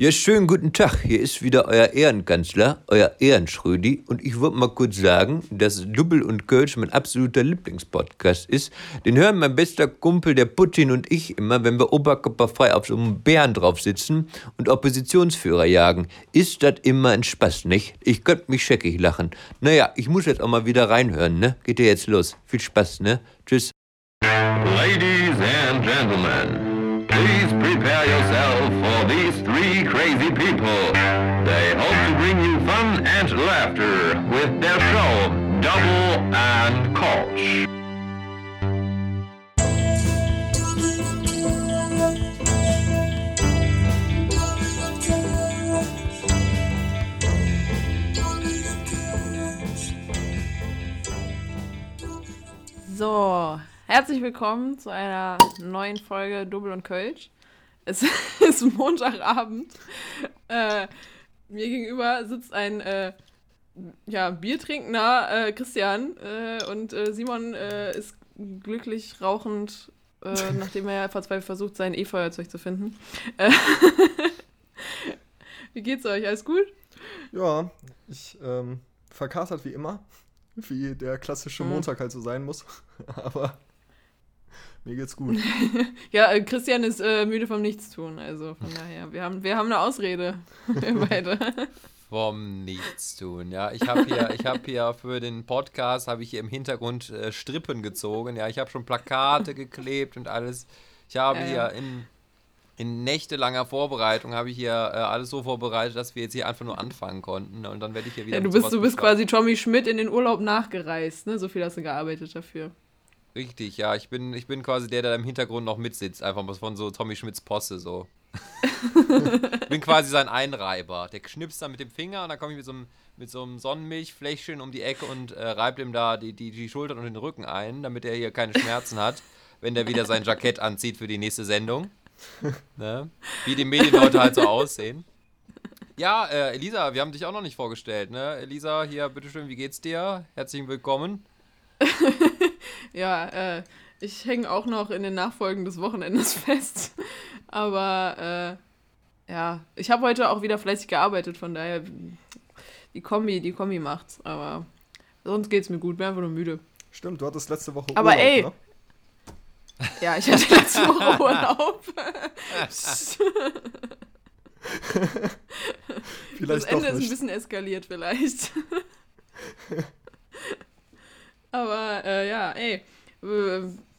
Ja, schönen guten Tag. Hier ist wieder euer Ehrenkanzler, euer Ehrenschrödi. Und ich wollte mal kurz sagen, dass Dubbel und Kölsch mein absoluter Lieblingspodcast ist. Den hören mein bester Kumpel, der Putin und ich immer, wenn wir oberkörperfrei auf so einem Bären drauf sitzen und Oppositionsführer jagen. Ist das immer ein Spaß, nicht? Ich könnte mich scheckig lachen. Naja, ich muss jetzt auch mal wieder reinhören, ne? Geht ja jetzt los. Viel Spaß, ne? Tschüss. Ladies and gentlemen, please prepare yourself for these three crazy people. They hope to bring you fun and laughter with their show, Double and Koch. So, herzlich willkommen zu einer neuen Folge Double und Kölsch. Es ist Montagabend. Äh, mir gegenüber sitzt ein äh, ja, biertrinkender äh, Christian äh, und äh, Simon äh, ist glücklich rauchend, nachdem er verzweifelt versucht, sein E-Feuerzeug zu finden. Wie geht's euch? Alles gut? Ja, ich ähm, verkatert wie immer, wie der klassische Mhm. Montag halt so sein muss. Aber mir geht's gut. Ja, äh, Christian ist äh, müde vom Nichtstun, also von daher, wir haben, wir haben eine Ausrede, wir beide. Vom Nichtstun, ja. Ich habe hier, ich habe hier für den Podcast, habe ich hier im Hintergrund äh, Strippen gezogen, ja. Ich habe schon Plakate geklebt und alles. Ich habe Ja, ja. hier in, in nächtelanger Vorbereitung, habe ich hier äh, alles so vorbereitet, dass wir jetzt hier einfach nur anfangen konnten. Und dann werde ich hier wieder Ja, du bist, du bist quasi Tommy Schmidt in den Urlaub nachgereist, ne? So viel hast du gearbeitet dafür. Richtig, ja. Ich bin, ich bin quasi der, der im Hintergrund noch mitsitzt. Einfach mal von so Tommy Schmidts Posse so. ich bin quasi sein Einreiber. Der knipst dann mit dem Finger und dann komme ich mit so einem, mit so einem Sonnenmilchfläschchen um die Ecke und äh, reibt ihm da die, die, die Schultern und den Rücken ein, damit er hier keine Schmerzen hat, wenn der wieder sein Jackett anzieht für die nächste Sendung. Ne? Wie die Medienleute halt so aussehen. Ja, äh, Elisa, wir haben dich auch noch nicht vorgestellt, ne? Elisa, hier, bitteschön, wie geht's dir? Herzlich willkommen. Ja, äh, ich hänge auch noch in den Nachfolgen des Wochenendes fest. Aber äh, ja, ich habe heute auch wieder fleißig gearbeitet, von daher die Kombi, die Kombi macht's. Aber sonst geht's mir gut, bin einfach nur müde. Stimmt, du hattest letzte Woche Aber Urlaub, ey, ne? Ja, ich hatte letzte Woche Urlaub. Vielleicht das Ende ist ein bisschen eskaliert vielleicht. Aber äh, ja, ey.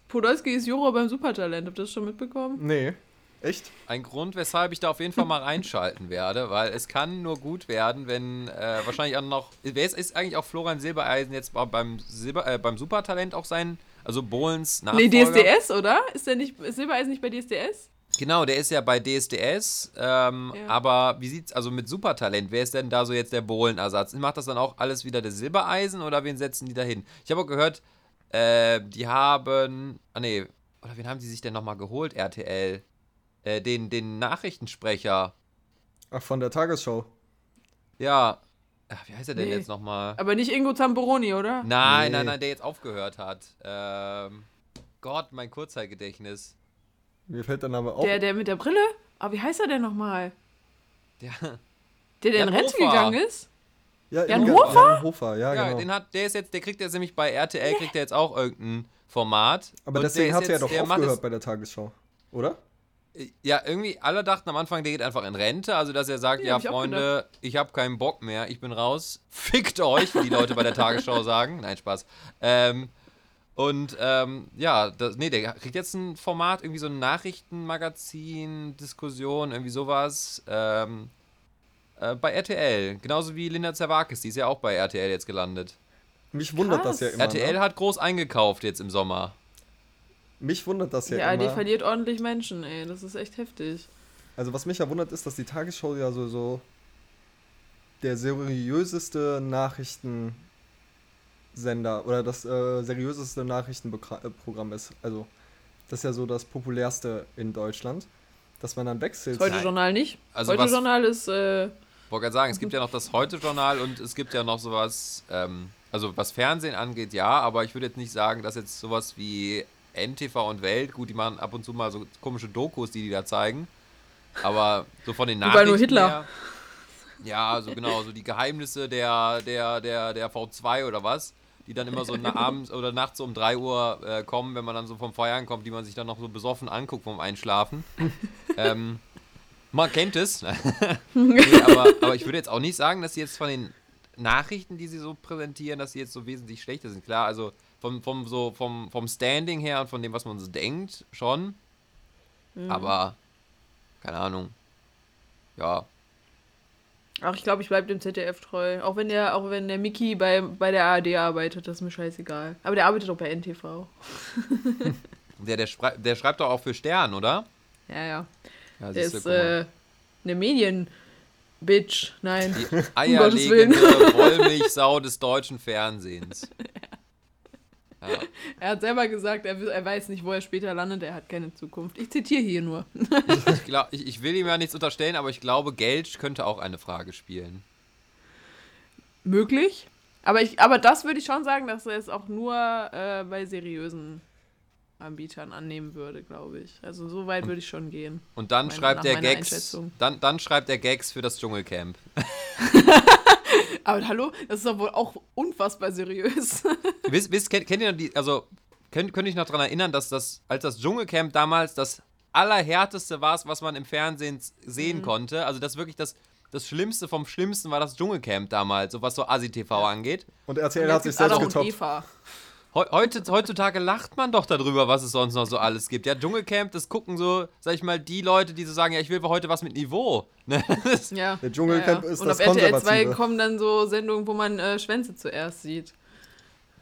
Podolski ist Juror beim Supertalent. Habt ihr das schon mitbekommen? Nee. Echt? Ein Grund, weshalb ich da auf jeden Fall mal reinschalten werde, weil es kann nur gut werden, wenn äh, wahrscheinlich auch noch. Wer ist, ist eigentlich auch Florian Silbereisen jetzt bei- beim, Silber, äh, beim Supertalent auch sein, also Bohlens Nachfolger? Nee, DSDS, oder? Ist der nicht, ist Silbereisen nicht bei DSDS? Genau, der ist ja bei DSDS, ähm, Ja. aber wie sieht's also mit Supertalent? Wer ist denn da so jetzt der Bohlenersatz? Macht das dann auch alles wieder der Silbereisen oder wen setzen die da hin? Ich habe auch gehört, äh, die haben. Ah nee, oder wen haben die sich denn nochmal geholt, RTL? Äh, den, den Nachrichtensprecher. Ach, von der Tagesschau. Ja. Ach, wie heißt er denn Nee. jetzt nochmal? Aber nicht Ingo Zamperoni, oder? Nein, Nee. nein, nein, der jetzt aufgehört hat. Ähm, Gott, mein Kurzzeitgedächtnis. Mir fällt der Name auf. Der, der mit der Brille? Aber wie heißt er denn nochmal? Der, Der, der in Jan Rente Hofer. gegangen ist? ja, Jan Inge- Hofer? Jan Hofer, ja, ja, genau. den hat, der ist jetzt, der kriegt jetzt nämlich bei RTL, kriegt er jetzt auch irgendein Format. Aber deswegen der hat er ja doch aufgehört bei der Tagesschau. Oder? Ja, irgendwie, alle dachten am Anfang, der geht einfach in Rente. Also, dass er sagt, Ja, ja, ich Freunde, ich habe keinen Bock mehr, ich bin raus. Fickt euch, wie die Leute bei der Tagesschau sagen. Nein, Spaß. Ähm, und ähm, ja, das, nee, der kriegt jetzt ein Format, irgendwie so ein Nachrichtenmagazin, Diskussion, irgendwie sowas. Ähm, äh, bei RTL. Genauso wie Linda Zerwakis, die ist ja auch bei RTL jetzt gelandet. Mich wundert Krass. das ja immer. RTL ne? hat groß eingekauft jetzt im Sommer. Mich wundert das ja, Ja, die immer. verliert ordentlich Menschen, ey. Das ist echt heftig. Also was mich ja wundert ist, dass die Tagesschau ja so, so der seriöseste Nachrichtensender oder das äh, seriöseste Nachrichtenprogramm ist. Also das ist ja so das populärste in Deutschland. Dass man dann wechselt. Das Heute-Journal nicht. Also Heute-Journal ist, äh, wollte gerade sagen, es gibt ja noch das Heute-Journal und es gibt ja noch sowas, ähm, also was Fernsehen angeht, ja, aber ich würde jetzt nicht sagen, dass jetzt sowas wie NTV und Welt, gut, die machen ab und zu mal so komische Dokus, die die da zeigen. Aber so von den Nachrichten nur Hitler. Her, ja, so genau, so die Geheimnisse der, der, der, der V2 oder was, die dann immer so abends oder nachts so um 3 Uhr äh, kommen, wenn man dann so vom Feiern kommt, die man sich dann noch so besoffen anguckt vom Einschlafen. ähm, man kennt es. nee, aber, aber ich würde jetzt auch nicht sagen, dass sie jetzt von den Nachrichten, die sie so präsentieren, dass sie jetzt so wesentlich schlechter sind. Klar, also vom, vom, so, vom, vom Standing her und von dem, was man so denkt, schon. Mhm. Aber, keine Ahnung. Ja. Ach, ich glaube, ich bleibe dem ZDF treu. Auch wenn der, auch wenn der Mickey bei, bei der ARD arbeitet, das ist mir scheißegal. Aber der arbeitet auch bei NTV. Der, der, schrei der schreibt doch auch für Stern, oder? Ja, ja. Ja, Der ist äh, eine Medien-Bitch. Nein. Die eierlegende Wollmilchsau des deutschen Fernsehens. Ja. Er hat selber gesagt, er, er weiß nicht, wo er später landet, er hat keine Zukunft. Ich zitiere hier nur. Ich, glaub, ich, ich will ihm ja nichts unterstellen, aber ich glaube, Geld könnte auch eine Frage spielen. Möglich. Aber, ich, aber das würde ich schon sagen, dass er es auch nur äh, bei seriösen Anbietern annehmen würde, glaube ich. Also so weit würde ich schon gehen. Und dann Meine- schreibt er Gags. Dann, dann schreibt er Gags für das Dschungelcamp. Aber hallo, das ist doch wohl auch unfassbar seriös. wisst, wisst, kennt, kennt ihr noch die, also könnt, könnt ihr euch noch daran erinnern, dass das, als das Dschungelcamp damals das allerhärteste war, was man im Fernsehen sehen Mhm. konnte? Also das wirklich das, das Schlimmste vom Schlimmsten war das Dschungelcamp damals, so was so Asi-TV angeht. Und RTL Und hat sich selbst getoppt. Eva. Heu- Heute, heutzutage lacht man doch darüber, was es sonst noch so alles gibt. Ja, Dschungelcamp, das gucken so, sag ich mal, die Leute, die so sagen, ja, ich will heute was mit Niveau. Ne? Das- Ja. Der Dschungelcamp ja, ja. ist Und das auf RTL 2 Konservative. kommen dann so Sendungen, wo man äh, Schwänze zuerst sieht.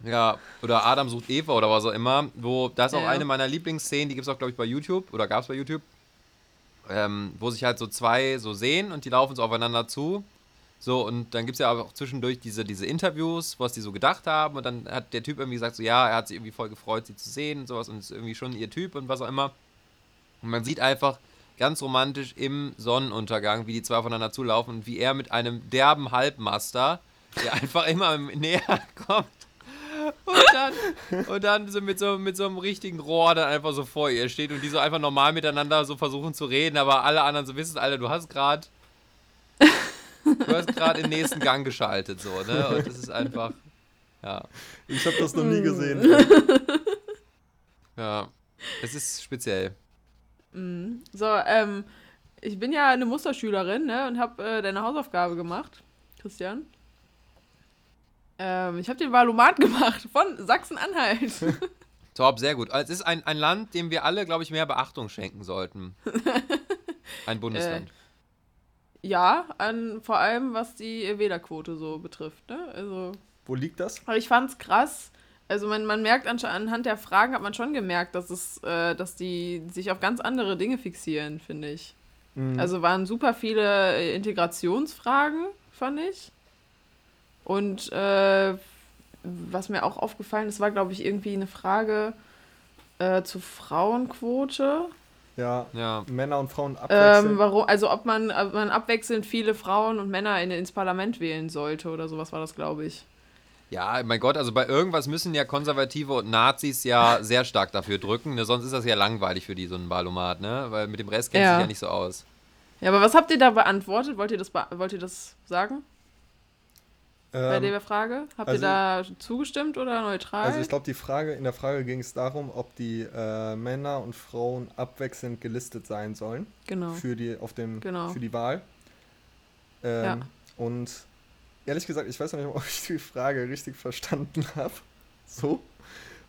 Ja, oder Adam sucht Eva oder was auch immer, wo, da ist auch Ja. eine meiner Lieblingsszenen, die gibt es auch, glaube ich, bei YouTube, oder gab es bei YouTube, ähm, wo sich halt so zwei so sehen und die laufen so aufeinander zu. So, und dann gibt es ja auch zwischendurch diese, diese Interviews, was die so gedacht haben. Und dann hat der Typ irgendwie gesagt, so ja, er hat sich irgendwie voll gefreut, sie zu sehen und sowas und ist irgendwie schon ihr Typ und was auch immer. Und man sieht einfach ganz romantisch im Sonnenuntergang, wie die zwei aufeinander zulaufen und wie er mit einem derben Halbmaster, der einfach immer näher kommt. Und dann, und dann so mit, so mit so einem richtigen Rohr dann einfach so vor ihr steht und die so einfach normal miteinander so versuchen zu reden, aber alle anderen so wissen, Alter, du hast gerade du hast gerade den nächsten Gang geschaltet, so, ne? Und das ist einfach, ja, Ich habe das noch nie gesehen. ja, es ist speziell. So, ähm, ich bin ja eine Musterschülerin, ne, und habe äh, deine Hausaufgabe gemacht, Christian. Ähm, ich habe den Valomat gemacht von Sachsen-Anhalt. Top, sehr gut. Also Es ist ein, ein Land, dem wir alle, glaube ich, mehr Beachtung schenken sollten. Ein Bundesland. Ja, an, vor allem was die Wählerquote so betrifft, ne? Also, Wo liegt das? aber ich fand's krass. Also man, man merkt anhand der Fragen hat man schon gemerkt, dass es, äh, dass die sich auf ganz andere Dinge fixieren, finde ich. Mhm. Also waren super viele äh, Integrationsfragen, fand ich. Und äh, was mir auch aufgefallen ist, war, glaube ich, irgendwie eine Frage äh, zur Frauenquote. Ja, ja. Männer und Frauen abwechseln. Ähm, warum, also ob man, ob man abwechselnd viele Frauen und Männer in, ins Parlament wählen sollte oder sowas war das, glaube ich. Ja, mein Gott, also bei irgendwas müssen ja Konservative und Nazis ja sehr stark dafür drücken, ne? sonst ist das ja langweilig für die, so ein Wahlomat, ne? Weil mit dem Rest kennt Ja. sich ja nicht so aus. Ja, aber was habt ihr da beantwortet? Wollt ihr das, wollt ihr das sagen bei Ähm, der Frage? Habt also- ihr da zugestimmt oder neutral? also ich glaube, die Frage, in der Frage ging es darum, ob die äh, Männer und Frauen abwechselnd gelistet sein sollen genau. für die auf dem Genau. für die Wahl. Ähm, Ja. Und ehrlich gesagt, ich weiß noch nicht, ob ich die Frage richtig verstanden habe. So,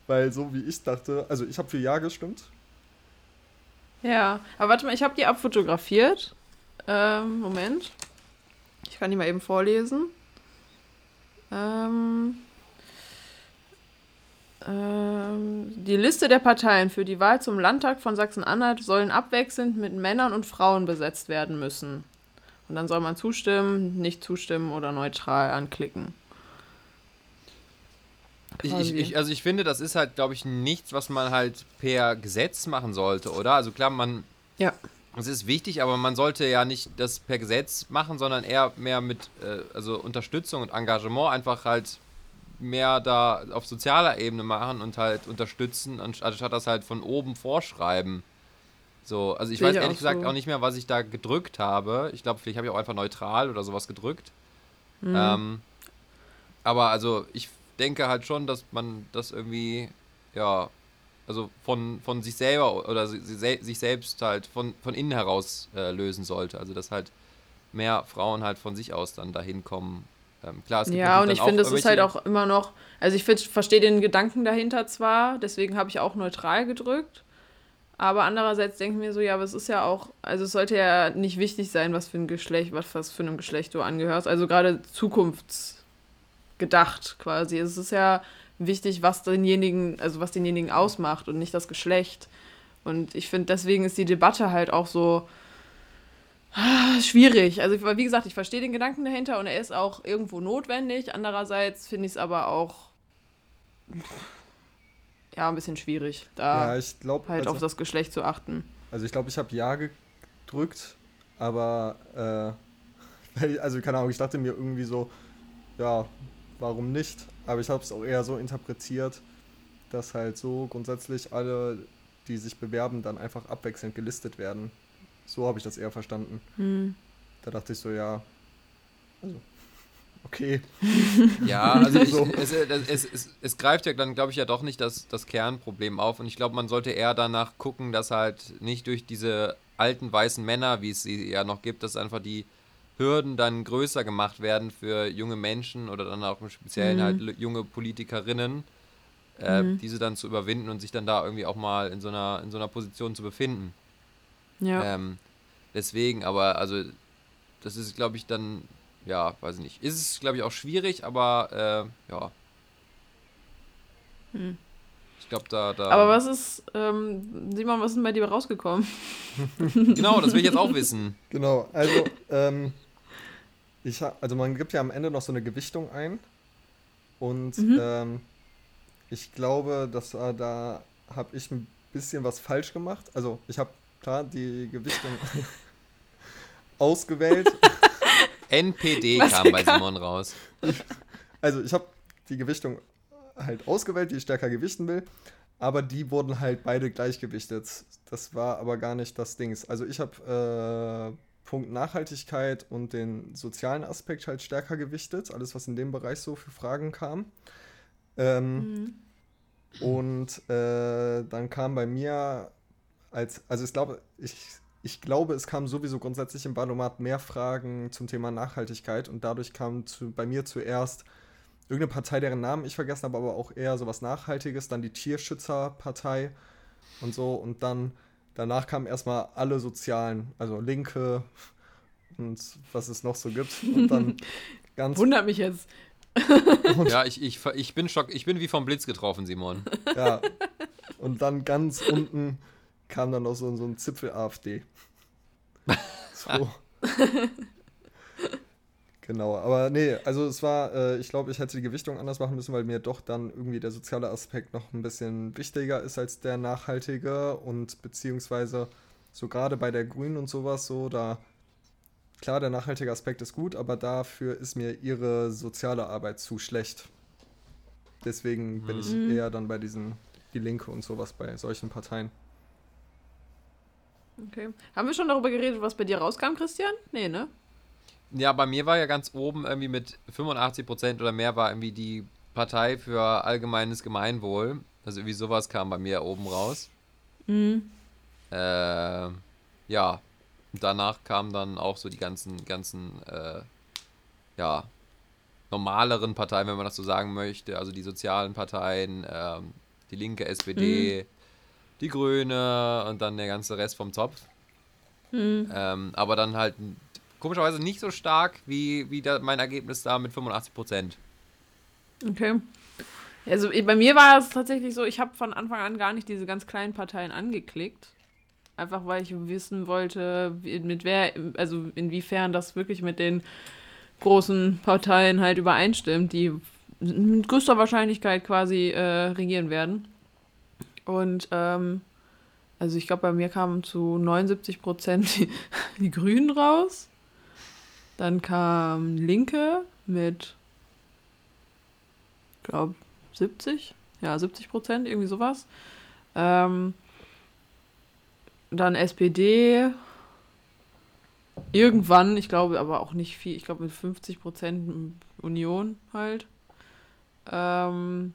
weil so wie ich dachte, also ich habe für Ja gestimmt. Ja, aber warte mal, ich habe die abfotografiert. Ähm, Moment. Ich kann die mal eben vorlesen. Ähm, ähm, die Liste der Parteien für die Wahl zum Landtag von Sachsen-Anhalt sollen abwechselnd mit Männern und Frauen besetzt werden müssen. Und dann soll man zustimmen, nicht zustimmen oder neutral anklicken. Ich, ich, ich, also ich finde, das ist halt, glaube ich, nichts, was man halt per Gesetz machen sollte, oder? Also klar, man, Ja. Es ist wichtig, aber man sollte ja nicht das per Gesetz machen, sondern eher mehr mit äh, also Unterstützung und Engagement einfach halt mehr da auf sozialer Ebene machen und halt unterstützen, anst- anstatt das halt von oben vorschreiben. So, also ich Sehe weiß ich ehrlich auch gesagt so. auch nicht mehr, was ich da gedrückt habe. Ich glaube, vielleicht habe ich auch einfach neutral oder sowas gedrückt. Mhm. Ähm, aber also ich denke halt schon, dass man das irgendwie, ja, also von, von sich selber oder si- si- sich selbst halt von, von innen heraus äh, lösen sollte. Also dass halt mehr Frauen halt von sich aus dann dahin kommen. Ähm, klar, es gibt Ja, und ich finde, es ist halt auch immer noch, also ich verstehe den Gedanken dahinter zwar, deswegen habe ich auch neutral gedrückt, aber andererseits denke ich mir so, ja, aber es ist ja auch, also es sollte ja nicht wichtig sein, was für ein Geschlecht, was, was für einem Geschlecht du angehörst, also gerade zukunftsgedacht quasi. Es ist ja wichtig, was denjenigen, also was denjenigen ausmacht und nicht das Geschlecht. Und ich finde, deswegen ist die Debatte halt auch so, Schwierig. Also, wie gesagt, ich verstehe den Gedanken dahinter und er ist auch irgendwo notwendig. Andererseits finde ich es aber auch ja, ein bisschen schwierig, da Ja, ich glaube, halt also, auf das Geschlecht zu achten. also ich glaube, ich habe Ja gedrückt, aber äh, also keine Ahnung, ich dachte mir irgendwie so, ja, warum nicht? Aber ich habe es auch eher so interpretiert, dass halt so grundsätzlich alle, die sich bewerben, dann einfach abwechselnd gelistet werden. So habe ich das eher verstanden. Hm. Da dachte ich so, ja, also, okay. Ja, also ich, So. es, es, es, es, es greift ja dann, glaube ich, ja doch nicht das, das Kernproblem auf. Und ich glaube, man sollte eher danach gucken, dass halt nicht durch diese alten weißen Männer, wie es sie ja noch gibt, dass einfach die Hürden dann größer gemacht werden für junge Menschen oder dann auch im Speziellen Mhm. halt junge Politikerinnen, äh, Mhm. diese dann zu überwinden und sich dann da irgendwie auch mal in so einer, in so einer Position zu befinden. Ja. Ähm, deswegen, aber also, das ist, glaube ich, dann, ja, weiß ich nicht. Ist es, glaube ich, auch schwierig, aber äh, ja. Hm. Ich glaube, da, da. Aber was ist, ähm, Simon, was ist denn bei dir rausgekommen? Genau, das will ich jetzt auch wissen. Genau, also, ähm, ich ha also man gibt ja am Ende noch so eine Gewichtung ein. Und Mhm. ähm, ich glaube, dass äh, da habe ich ein bisschen was falsch gemacht. Also ich habe klar die Gewichtung ausgewählt. NPD Was kam bei kam? Simon raus. Also ich habe die Gewichtung halt ausgewählt, die ich stärker gewichten will. Aber die wurden halt beide gleichgewichtet. Das war aber gar nicht das Dings. Also ich habe äh, Punkt Nachhaltigkeit und den sozialen Aspekt halt stärker gewichtet. Alles, was in dem Bereich so für Fragen kam. Ähm, Und äh, dann kam bei mir als, also ich glaube, ich, ich glaube, es kamen sowieso grundsätzlich im Valomat mehr Fragen zum Thema Nachhaltigkeit und dadurch kam zu, bei mir zuerst irgendeine Partei, deren Namen ich vergessen habe, aber auch eher sowas Nachhaltiges, dann die Tierschützerpartei und so und dann danach kamen erstmal alle Sozialen, also Linke und was es noch so gibt und dann ganz Wundert mich jetzt. Ja, ich, ich, ich bin schock, ich bin wie vom Blitz getroffen, Simon. Ja. Und dann ganz unten kam dann noch so, so ein Zipfel AfD. So. Genau, aber nee, also es war, äh, ich glaube, ich hätte die Gewichtung anders machen müssen, weil mir doch dann irgendwie der soziale Aspekt noch ein bisschen wichtiger ist als der nachhaltige und beziehungsweise so gerade bei der Grünen und sowas so, da klar, der nachhaltige Aspekt ist gut, aber dafür ist mir ihre soziale Arbeit zu schlecht. Deswegen bin ich Mhm. eher dann bei diesen, die Linke und sowas, bei solchen Parteien. Okay. Haben wir schon darüber geredet, was bei dir rauskam, Christian? Nee, ne? Ja, bei mir war ja ganz oben irgendwie mit 85% oder mehr war irgendwie die Partei für allgemeines Gemeinwohl. Also irgendwie sowas kam bei mir oben raus. Mhm. Äh, ja, danach kamen dann auch so die ganzen, ganzen, äh, ja, normaleren Parteien, wenn man das so sagen möchte. Also die sozialen Parteien, ähm, die linke SPD, die Grüne und dann der ganze Rest vom Zopf. Mhm. Ähm, aber dann halt komischerweise nicht so stark wie, wie da mein Ergebnis da mit 85 Prozent. Okay. Also bei mir war es tatsächlich so, ich habe von Anfang an gar nicht diese ganz kleinen Parteien angeklickt. Einfach weil ich wissen wollte, mit wer, also inwiefern das wirklich mit den großen Parteien halt übereinstimmt, die mit größter Wahrscheinlichkeit quasi äh, regieren werden. Und ähm, also ich glaube, bei mir kamen zu 79 Prozent die, die Grünen raus. Dann kam Linke mit, glaube 70, ja 70 Prozent, irgendwie sowas. Ähm, dann SPD. Irgendwann, ich glaube aber auch nicht viel, ich glaube mit 50 Prozent Union halt. Ähm,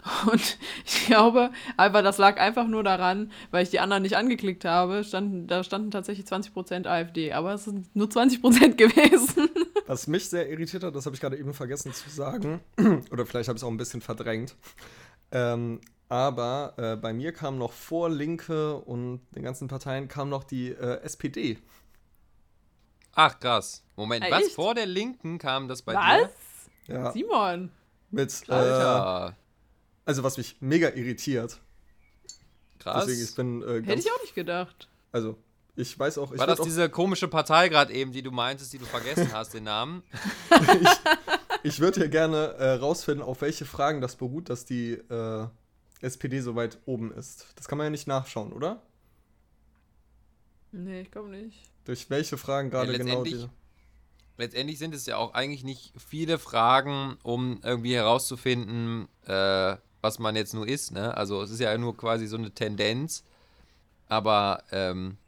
und ich glaube, aber das lag einfach nur daran, weil ich die anderen nicht angeklickt habe. Standen, da standen tatsächlich 20% AfD, aber es sind nur 20% gewesen. Was mich sehr irritiert hat, das habe ich gerade eben vergessen zu sagen, oder vielleicht habe ich es auch ein bisschen verdrängt. Ähm, aber äh, bei mir kam noch vor Linke und den ganzen Parteien kam noch die äh, SPD. Ach, krass. Moment, Ah, was? echt? Vor der Linken kam das bei Was? dir? Ja, Simon. mit, äh, Alter, also was mich mega irritiert. krass. Deswegen, ich bin äh, Hätte ich auch nicht gedacht. also ich weiß auch, ich War das auch, diese komische Partei gerade eben, die du meintest, die du vergessen hast, den Namen? ich würde hier gerne äh, rausfinden, auf welche Fragen das beruht, dass die äh, SPD so weit oben ist. Das kann man ja nicht nachschauen, oder? Nee, ich glaube nicht. Durch welche Fragen gerade Ja, genau letztendlich- die. Letztendlich sind es ja auch eigentlich nicht viele Fragen, um irgendwie herauszufinden, äh, was man jetzt nur ist. Ne? Also es ist ja nur quasi so eine Tendenz. Aber ähm,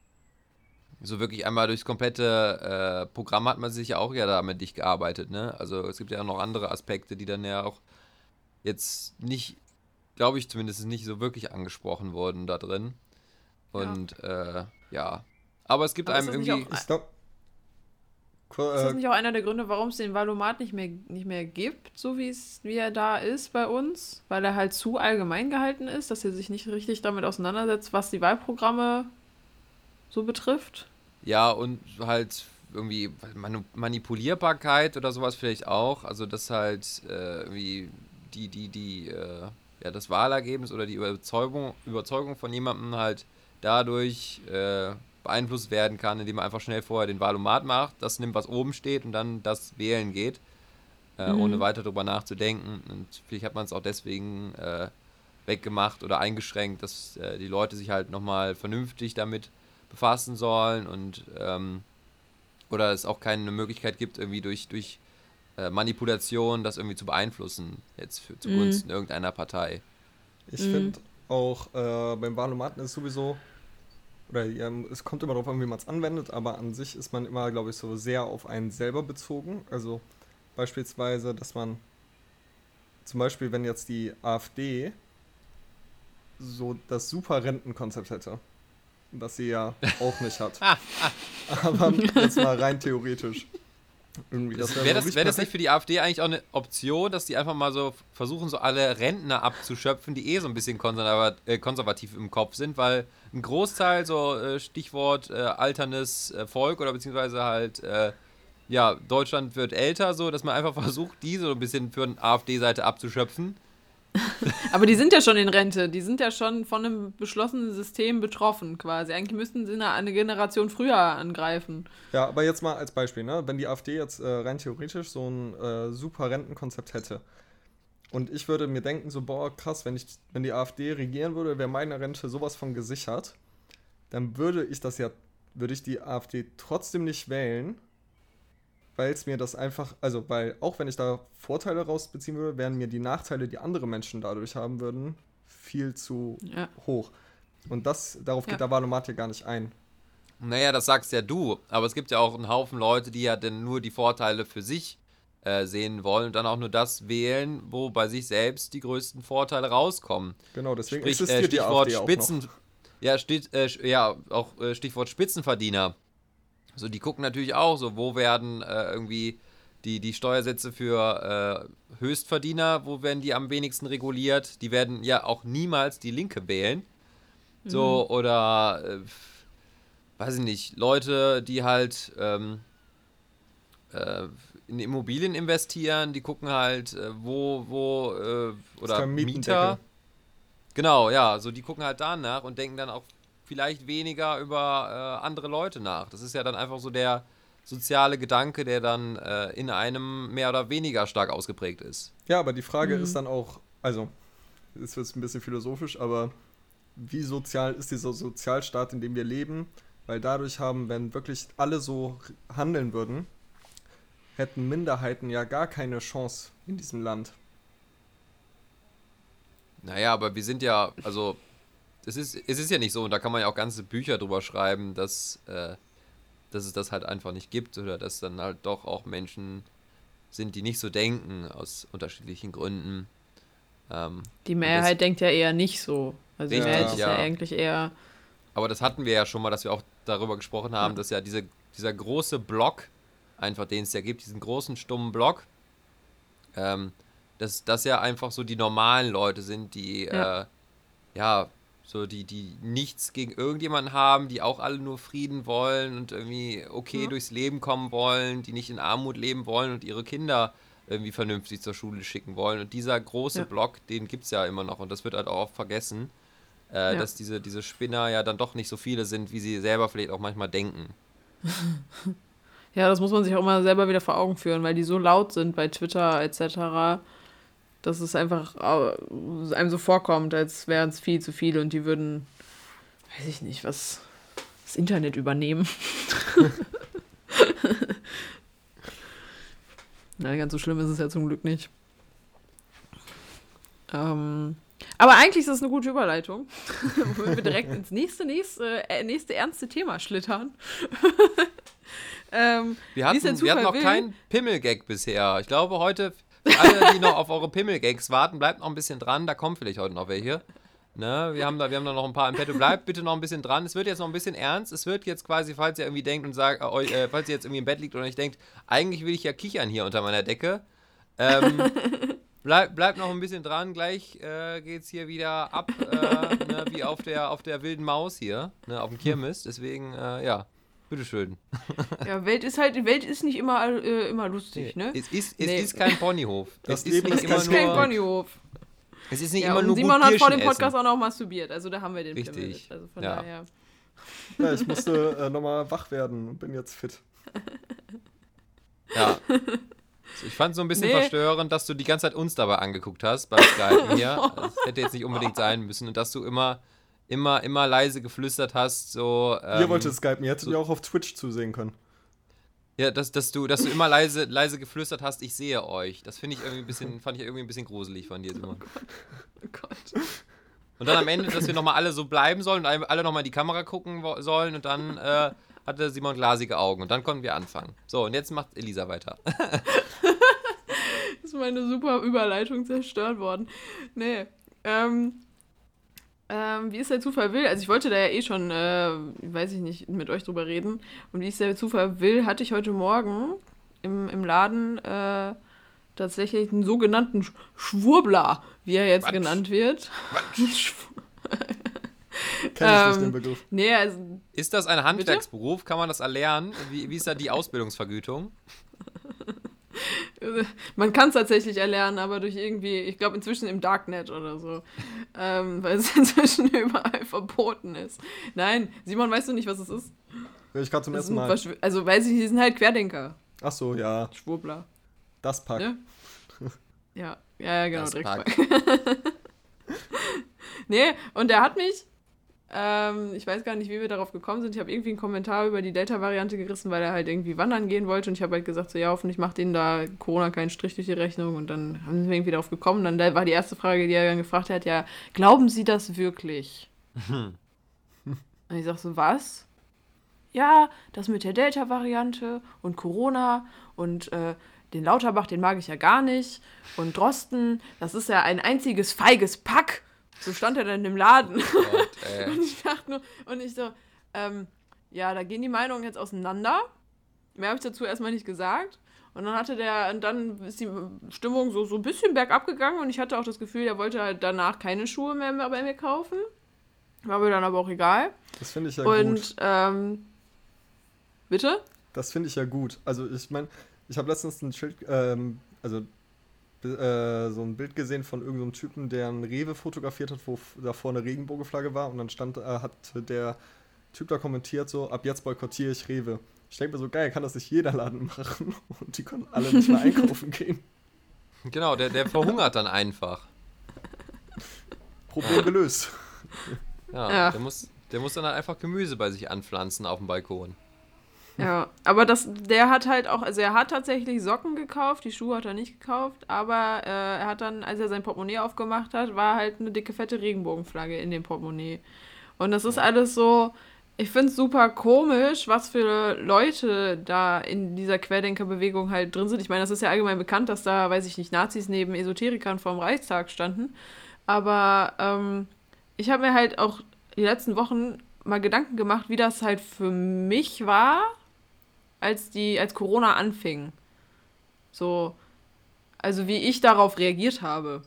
so wirklich einmal durchs komplette äh, Programm hat man sich ja auch ja damit nicht gearbeitet. Ne? Also es gibt ja auch noch andere Aspekte, die dann ja auch jetzt nicht, glaube ich zumindest nicht so wirklich angesprochen wurden da drin. Und ja, äh, ja. aber es gibt Aber einem irgendwie... auch- Ich. Ist das nicht auch einer der Gründe, warum es den Valomat nicht mehr, nicht mehr gibt, so wie es wie er da ist bei uns? Weil er halt zu allgemein gehalten ist, dass er sich nicht richtig damit auseinandersetzt, was die Wahlprogramme so betrifft? Ja, und halt irgendwie Manipulierbarkeit oder sowas vielleicht auch. Also, dass halt äh, irgendwie die, die, die, äh, ja, das Wahlergebnis oder die Überzeugung, Überzeugung von jemandem halt dadurch äh, beeinflusst werden kann, indem man einfach schnell vorher den Wahlomat macht, das nimmt, was oben steht und dann das wählen geht, äh, Mhm. ohne weiter drüber nachzudenken. Und vielleicht hat man es auch deswegen äh, weggemacht oder eingeschränkt, dass äh, die Leute sich halt nochmal vernünftig damit befassen sollen und ähm, oder es auch keine Möglichkeit gibt, irgendwie durch, durch äh, Manipulation das irgendwie zu beeinflussen, jetzt für, zugunsten irgendeiner Partei. Ich Mhm. finde auch äh, beim Wahlomaten ist sowieso, oder ja, es kommt immer darauf an, wie man es anwendet, aber an sich ist man immer, glaube ich, so sehr auf einen selber bezogen. Also beispielsweise, dass man zum Beispiel, wenn jetzt die AfD so das super Rentenkonzept hätte, das sie ja auch nicht hat. aber jetzt mal rein theoretisch. Irgendwie, Das, wär Wäre das, wär das nicht für die AfD eigentlich auch eine Option, dass die einfach mal so versuchen, so alle Rentner abzuschöpfen, die eh so ein bisschen konservat äh, konservativ im Kopf sind, weil ein Großteil, so äh, Stichwort äh, alterndes äh, Volk oder beziehungsweise halt, äh, ja, Deutschland wird älter, so, dass man einfach versucht, die so ein bisschen für eine AfD-Seite abzuschöpfen. Aber die sind ja schon in Rente, die sind ja schon von einem beschlossenen System betroffen quasi. Eigentlich müssten sie eine, Generation früher angreifen. Ja, aber jetzt mal als Beispiel, ne? wenn die AfD jetzt äh, rein theoretisch so ein äh, super Rentenkonzept hätte und ich würde mir denken, so, boah, krass, wenn, ich, wenn die AfD regieren würde, wäre meine Rente sowas von gesichert, dann würde ich das ja, würde ich die AfD trotzdem nicht wählen, weil es mir das einfach, also weil auch wenn ich da Vorteile rausbeziehen würde, wären mir die Nachteile, die andere Menschen dadurch haben würden, viel zu Ja. hoch. Und das, darauf Ja. geht der Wahlomat ja gar nicht ein. Naja, das sagst ja du, aber es gibt ja auch einen Haufen Leute, die ja dann nur die Vorteile für sich äh, sehen wollen und dann auch nur das wählen, wo bei sich selbst die größten Vorteile rauskommen. Genau, deswegen Sprich, äh, existiert die Stichwort AfD auch noch. Spitzen, ja, steht, äh, ja, auch äh, Stichwort Spitzenverdiener. So, die gucken natürlich auch so, wo werden äh, irgendwie die, die Steuersätze für äh, Höchstverdiener, wo werden die am wenigsten reguliert? Die werden ja auch niemals die Linke wählen. So, oder, äh, weiß ich nicht, Leute, die halt ähm, äh, in Immobilien investieren, die gucken halt, äh, wo, wo, äh, oder Mieter. Genau, ja, so die gucken halt danach und denken dann auch vielleicht weniger über äh, andere Leute nach. Das ist ja dann einfach so der soziale Gedanke, der dann äh, in einem mehr oder weniger stark ausgeprägt ist. Ja, aber die Frage Mhm. ist dann auch, also, es wird ein bisschen philosophisch, aber wie sozial ist dieser Sozialstaat, in dem wir leben? Weil dadurch haben, wenn wirklich alle so handeln würden, hätten Minderheiten ja gar keine Chance in diesem Land. Naja, aber wir sind ja, also es ist, es ist ja nicht so, und da kann man ja auch ganze Bücher drüber schreiben, dass, äh, dass es das halt einfach nicht gibt oder dass dann halt doch auch Menschen sind, die nicht so denken, aus unterschiedlichen Gründen. Ähm, Die Mehrheit denkt ja eher nicht so. Also die Richtig, Mehrheit ist ja. ja. eigentlich eher. aber das hatten wir ja schon mal, dass wir auch darüber gesprochen haben, Ja. dass ja diese, dieser große Block, einfach den es ja gibt, diesen großen stummen Block, ähm, dass das ja einfach so die normalen Leute sind, die Ja. äh, ja so die die nichts gegen irgendjemanden haben, die auch alle nur Frieden wollen und irgendwie okay Ja. durchs Leben kommen wollen, die nicht in Armut leben wollen und ihre Kinder irgendwie vernünftig zur Schule schicken wollen. Und dieser große Ja. Block, den gibt es ja immer noch und das wird halt auch oft vergessen, äh, Ja. dass diese, diese Spinner ja dann doch nicht so viele sind, wie sie selber vielleicht auch manchmal denken. Ja, das muss man sich auch mal selber wieder vor Augen führen, weil die so laut sind bei Twitter etc., dass es einfach einem so vorkommt, als wären es viel zu viele und die würden, weiß ich nicht, was das Internet übernehmen. Na, ganz so schlimm ist es ja zum Glück nicht. Ähm, aber eigentlich ist das eine gute Überleitung, wo wir direkt ins nächste, nächste, äh, nächste ernste Thema schlittern. ähm, Wir hatten, wir hatten noch will. keinen Pimmelgag bisher. Ich glaube, heute, alle, die noch auf eure Pimmelgags warten, bleibt noch ein bisschen dran. Da kommen vielleicht heute noch welche. Ne? Wir, haben da, wir haben da noch ein paar im Petto. Bleibt bitte noch ein bisschen dran. Es wird jetzt noch ein bisschen ernst. Es wird jetzt quasi, falls ihr irgendwie denkt und sagt, äh, äh, falls ihr jetzt irgendwie im Bett liegt und euch denkt, eigentlich will ich ja kichern hier unter meiner Decke. Ähm, bleib, bleibt noch ein bisschen dran. Gleich äh, geht's hier wieder ab, äh, ne? wie auf der, auf der wilden Maus hier, ne? auf dem Kirmes. Deswegen, äh, ja, bitteschön. Ja, Welt ist halt, Welt ist nicht immer, äh, immer lustig, ne? Es ist, es Nee. ist kein Ponyhof. Das es ist Leben nicht ist immer ist kein nur, Ponyhof. es ist nicht Ja, immer nur Simon gut hat vor dem Podcast essen. auch noch masturbiert, also da haben wir den Richtig. Pimmel mit. Also von Ja. daher. Ja, ich musste äh, nochmal wach werden und bin jetzt fit. Ja. Also Ich fand so ein bisschen Nee. verstörend, dass du die ganze Zeit uns dabei angeguckt hast beim Skypen hier. Das hätte jetzt nicht unbedingt sein müssen und dass du immer, immer, immer leise geflüstert hast, so. Ähm, Ihr wolltet skypen, ihr hättet ja auch auf Twitch zusehen können. Ja, dass, dass du, dass du immer leise, leise geflüstert hast, ich sehe euch. Das finde ich irgendwie ein bisschen, fand ich irgendwie ein bisschen gruselig von dir, Simon. Oh Gott. Und dann am Ende, dass wir nochmal alle so bleiben sollen und alle nochmal in die Kamera gucken sollen und dann äh, hatte Simon glasige Augen und dann konnten wir anfangen. So, und jetzt macht Elisa weiter. ist meine super Überleitung zerstört worden. Nee. Ähm, ähm, wie es der Zufall will, also ich wollte da ja eh schon, äh, weiß ich nicht, mit euch drüber reden. Und wie es der Zufall will, hatte ich heute Morgen im, im Laden äh, tatsächlich einen sogenannten Sch Schwurbler, wie er jetzt Was? genannt wird. Kenn ich nicht Ähm, den Begriff. nee, also Ist das ein Handwerksberuf? Kann man das erlernen? Wie, wie ist da die Ausbildungsvergütung? Man kann es tatsächlich erlernen, aber durch irgendwie, ich glaube inzwischen im Darknet oder so. Ähm, weil es inzwischen überall verboten ist. Nein, Simon, weißt du nicht, was es ist? Hör ich gerade zum Das ersten Mal. Verschw- also weiß ich, die sind halt Querdenker. Ach so, ja, Schwurbler. das Pack. Ne? Ja, ja, ja, genau, Das Dreckspack. nee, und der hat mich, ähm, ich weiß gar nicht, wie wir darauf gekommen sind. Ich habe irgendwie einen Kommentar über die Delta-Variante gerissen, weil er halt irgendwie wandern gehen wollte. Und ich habe halt gesagt, so ja, hoffentlich macht denen da Corona keinen Strich durch die Rechnung. Und dann haben wir irgendwie darauf gekommen. Dann da war die erste Frage, die er dann gefragt hat, ja, glauben Sie das wirklich? und ich sag so, was? Ja, das mit der Delta-Variante und Corona und äh, den Lauterbach, den mag ich ja gar nicht. Und Drosten, das ist ja ein einziges feiges Pack. So stand er dann im Laden. Gott, ey. Und ich dachte nur, und ich so, ähm, ja, da gehen die Meinungen jetzt auseinander. Mehr habe ich dazu erstmal nicht gesagt. Und dann hatte der, und dann ist die Stimmung so, so ein bisschen bergab gegangen und ich hatte auch das Gefühl, er wollte halt danach keine Schuhe mehr bei mir kaufen. War mir dann aber auch egal. Das finde ich ja gut. und, ähm, bitte? Das finde ich ja gut. Also ich meine, ich habe letztens ein Schild, ähm, also äh, so ein Bild gesehen von irgendeinem Typen, der ein Rewe fotografiert hat, wo f- davor eine Regenbogenflagge war und dann stand, äh, hat der Typ da kommentiert so, ab jetzt boykottiere ich Rewe. Ich denke mir so, geil, kann das nicht jeder Laden machen und die können alle nicht mehr einkaufen gehen. Genau, der, der verhungert dann einfach. Problem gelöst. Ja, Ja. Der, muss, der muss dann halt einfach Gemüse bei sich anpflanzen auf dem Balkon. Ja, aber das, der hat halt auch, also er hat tatsächlich Socken gekauft, die Schuhe hat er nicht gekauft, aber äh, er hat dann, als er sein Portemonnaie aufgemacht hat, war halt eine dicke, fette Regenbogenflagge in dem Portemonnaie. Und das ist alles so, ich finde es super komisch, was für Leute da in dieser Querdenkerbewegung halt drin sind. Ich meine, das ist ja allgemein bekannt, dass da, weiß ich nicht, Nazis neben Esoterikern vorm Reichstag standen. Aber ähm, ich habe mir halt auch die letzten Wochen mal Gedanken gemacht, wie das halt für mich war, als die, als Corona anfing. So, also wie ich darauf reagiert habe.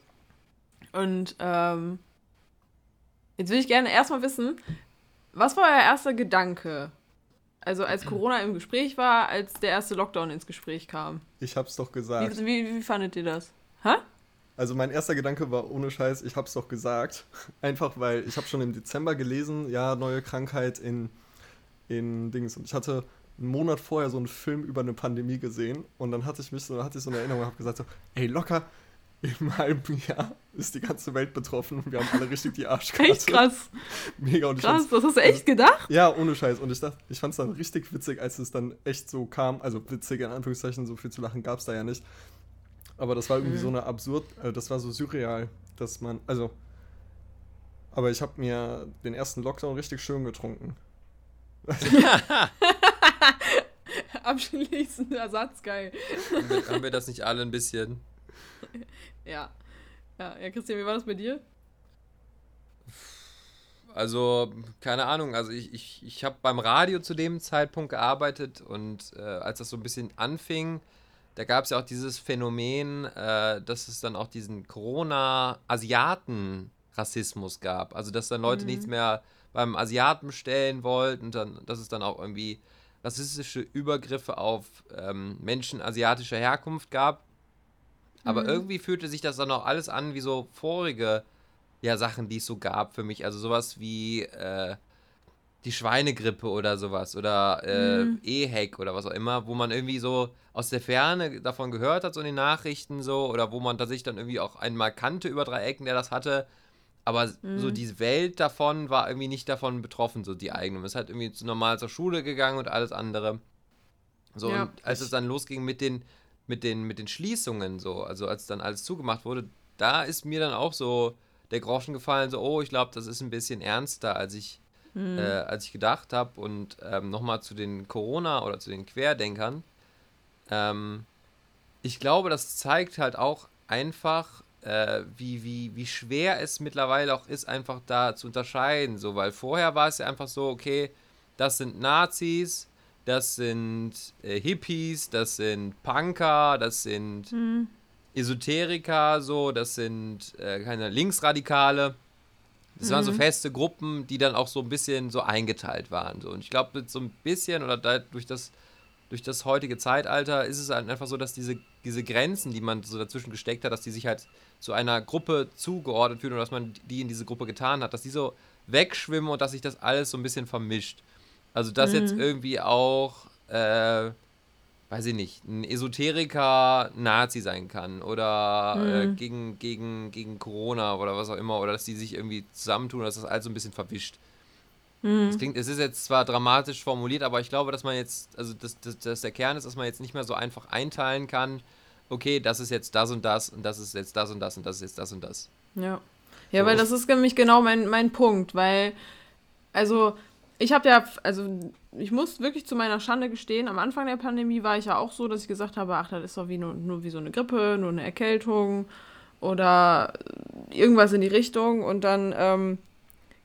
Und ähm, jetzt will ich gerne erstmal wissen, was war euer erster Gedanke? Also als Corona im Gespräch war, als der erste Lockdown ins Gespräch kam. Ich hab's doch gesagt. Wie, wie, wie fandet ihr das? Hä? Also mein erster Gedanke war ohne Scheiß, ich hab's doch gesagt. Einfach weil ich habe schon im Dezember gelesen, ja, neue Krankheit in, in Dings. Und ich hatte einen Monat vorher so einen Film über eine Pandemie gesehen und dann hatte ich mich so, hatte ich so eine Erinnerung und habe gesagt so, ey, locker im halben Jahr ist die ganze Welt betroffen und wir haben alle richtig die Arschkarte. Echt krass. Mega. Und ich Krass, fand's- das hast du echt gedacht? ja, ohne Scheiß. Und ich dachte, ich fand es dann richtig witzig, als es dann echt so kam. Also witzig in Anführungszeichen, so viel zu lachen gab es da ja nicht. Aber das war irgendwie Mhm. so eine absurd, äh, das war so surreal, dass man, also. Aber ich habe mir den ersten Lockdown richtig schön getrunken. Abschließender Satz, geil. Haben wir, haben wir das nicht alle ein bisschen? Ja. Ja, ja, Christian, wie war das bei dir? Also, keine Ahnung, also ich, ich, ich habe beim Radio zu dem Zeitpunkt gearbeitet und äh, als das so ein bisschen anfing, da gab es ja auch dieses Phänomen, äh, dass es dann auch diesen Corona-Asiaten-Rassismus gab. Also, dass dann Leute Mhm. nichts mehr beim Asiaten bestellen wollten und dann, dass es dann auch irgendwie rassistische Übergriffe auf ähm, Menschen asiatischer Herkunft gab. Aber Mhm. irgendwie fühlte sich das dann auch alles an wie so vorige ja, Sachen, die es so gab für mich. Also sowas wie äh, die Schweinegrippe oder sowas oder äh, Mhm. EHEC oder was auch immer, wo man irgendwie so aus der Ferne davon gehört hat, so in den Nachrichten so, oder wo man tatsächlich dann irgendwie auch einmal kannte über drei Ecken, der das hatte. Aber so Mhm. die Welt davon war irgendwie nicht davon betroffen, so die eigene. Ist halt irgendwie zu normal zur Schule gegangen und alles andere. So, Ja. und als es dann losging mit den, mit den, mit den Schließungen, so, also als dann alles zugemacht wurde, da ist mir dann auch so der Groschen gefallen, so, oh, ich glaube, das ist ein bisschen ernster, als ich, Mhm. äh, als ich gedacht habe. Und ähm, nochmal zu den Corona- oder zu den Querdenkern. Ähm, ich glaube, das zeigt halt auch einfach, äh, wie, wie, wie schwer es mittlerweile auch ist, einfach da zu unterscheiden. So, weil vorher war es ja einfach so, okay, das sind Nazis, das sind äh, Hippies, das sind Punker, das sind Mhm. Esoteriker, so, das sind äh, keine Linksradikale. Das waren so Mhm. feste Gruppen, die dann auch so ein bisschen so eingeteilt waren. So. Und ich glaube, so ein bisschen oder da, durch, das, durch das heutige Zeitalter ist es halt einfach so, dass diese, diese Grenzen, die man so dazwischen gesteckt hat, dass die sich halt zu einer Gruppe zugeordnet fühlen und dass man die in diese Gruppe getan hat, dass die so wegschwimmen und dass sich das alles so ein bisschen vermischt. Also, dass jetzt Mhm. irgendwie auch, äh, weiß ich nicht, ein Esoteriker Nazi sein kann oder äh, Mhm. gegen, gegen, gegen Corona oder was auch immer oder dass die sich irgendwie zusammentun oder dass das alles so ein bisschen verwischt. Mhm. Es klingt, es ist jetzt zwar dramatisch formuliert, aber ich glaube, dass man jetzt, also dass, dass, dass der Kern ist, dass man jetzt nicht mehr so einfach einteilen kann, okay, das ist jetzt das und das und das ist jetzt das und das und das ist jetzt das und das. Ja. Ja, So. weil das ist nämlich genau mein, mein Punkt, weil, also, ich habe ja, also, ich muss wirklich zu meiner Schande gestehen, am Anfang der Pandemie war ich ja auch so, dass ich gesagt habe, ach, das ist doch wie nur, nur wie so eine Grippe, nur eine Erkältung oder irgendwas in die Richtung und dann, ähm,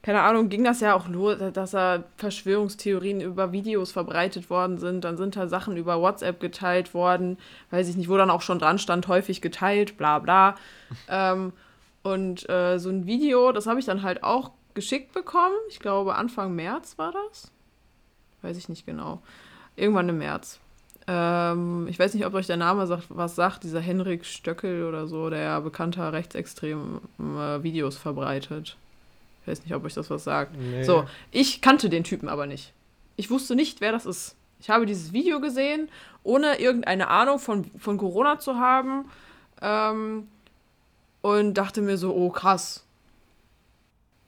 keine Ahnung, ging das ja auch los, dass da Verschwörungstheorien über Videos verbreitet worden sind. Dann sind da Sachen über WhatsApp geteilt worden, weiß ich nicht, wo dann auch schon dran stand, häufig geteilt, bla bla. ähm, und äh, so ein Video, das habe ich dann halt auch geschickt bekommen. Ich glaube, Anfang März war das. Weiß ich nicht genau. Irgendwann im März. Ähm, ich weiß nicht, ob euch der Name sagt, was sagt, dieser Henrik Stöckel oder so, der ja bekannter rechtsextrem äh, Videos verbreitet. Ich weiß nicht, ob euch das was sagt. Nee. So, ich kannte den Typen aber nicht. Ich wusste nicht, wer das ist. Ich habe dieses Video gesehen, ohne irgendeine Ahnung von, von Corona zu haben. Ähm, und dachte mir so, oh krass.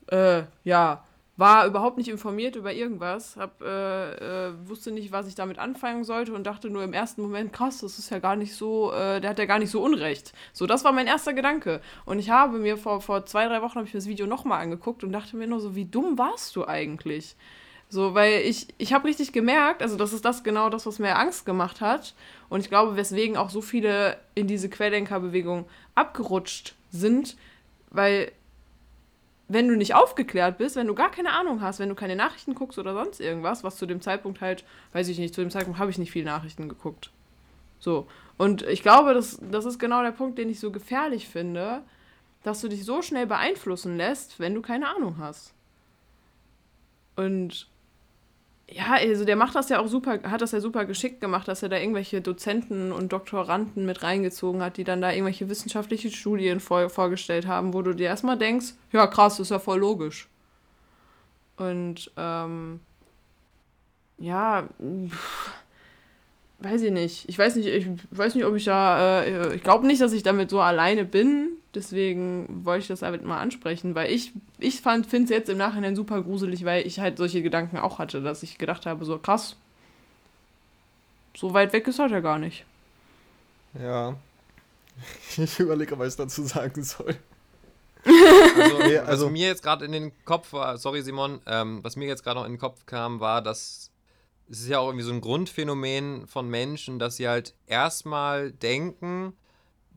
Äh, ja, war überhaupt nicht informiert über irgendwas, hab, äh, äh, wusste nicht, was ich damit anfangen sollte und dachte nur im ersten Moment, krass, das ist ja gar nicht so, äh, der hat ja gar nicht so Unrecht. So, das war mein erster Gedanke. Und ich habe mir vor, vor zwei, drei Wochen habe ich mir das Video nochmal angeguckt und dachte mir nur so, wie dumm warst du eigentlich? So, weil ich, ich habe richtig gemerkt, also das ist das genau das, was mir Angst gemacht hat. Und ich glaube, weswegen auch so viele in diese Querdenkerbewegung abgerutscht sind, weil wenn du nicht aufgeklärt bist, wenn du gar keine Ahnung hast, wenn du keine Nachrichten guckst oder sonst irgendwas, was zu dem Zeitpunkt halt, weiß ich nicht, zu dem Zeitpunkt habe ich nicht viel Nachrichten geguckt. So. Und ich glaube, das, das ist genau der Punkt, den ich so gefährlich finde, dass du dich so schnell beeinflussen lässt, wenn du keine Ahnung hast. Und ja, also der macht das ja auch super, hat das ja super geschickt gemacht, dass er da irgendwelche Dozenten und Doktoranden mit reingezogen hat, die dann da irgendwelche wissenschaftlichen Studien vor, vorgestellt haben, wo du dir erstmal denkst, ja krass, ist ja voll logisch. Und ähm, ja, pff, weiß ich nicht. Ich weiß nicht, ich weiß nicht, ob ich da, äh, ich glaube nicht, dass ich damit so alleine bin. Deswegen wollte ich das damit mal ansprechen, weil ich, ich finde es jetzt im Nachhinein super gruselig, weil ich halt solche Gedanken auch hatte, dass ich gedacht habe, so krass, so weit weg ist halt ja gar nicht. Ja. Ich überlege, was ich dazu sagen soll. Also, Nee, was also- mir jetzt gerade in den Kopf war, sorry Simon, ähm, was mir jetzt gerade noch in den Kopf kam, war, dass es ist ja auch irgendwie so ein Grundphänomen von Menschen, dass sie halt erstmal denken,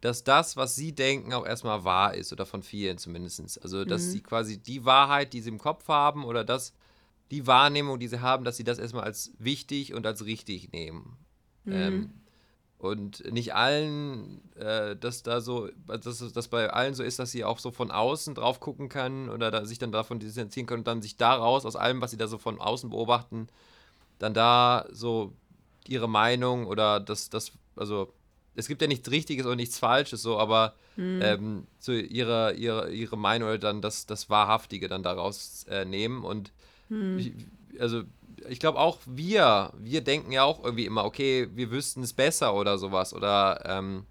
dass das, was sie denken, auch erstmal wahr ist oder von vielen zumindest. Also, dass Mhm. sie quasi die Wahrheit, die sie im Kopf haben oder das, die Wahrnehmung, die sie haben, dass sie das erstmal als wichtig und als richtig nehmen. Ähm, und nicht allen, äh, dass da so, dass das bei allen so ist, dass sie auch so von außen drauf gucken können oder da, sich dann davon distanzieren können und dann sich daraus, aus allem, was sie da so von außen beobachten, dann da so ihre Meinung oder das, das, also es gibt ja nichts Richtiges und nichts Falsches, so, aber ähm, so ihre, ihre, ihre Meinung oder dann das, das Wahrhaftige dann daraus äh, nehmen und ich, also ich glaube auch wir, wir denken ja auch irgendwie immer, okay, wir wüssten es besser oder sowas oder ähm,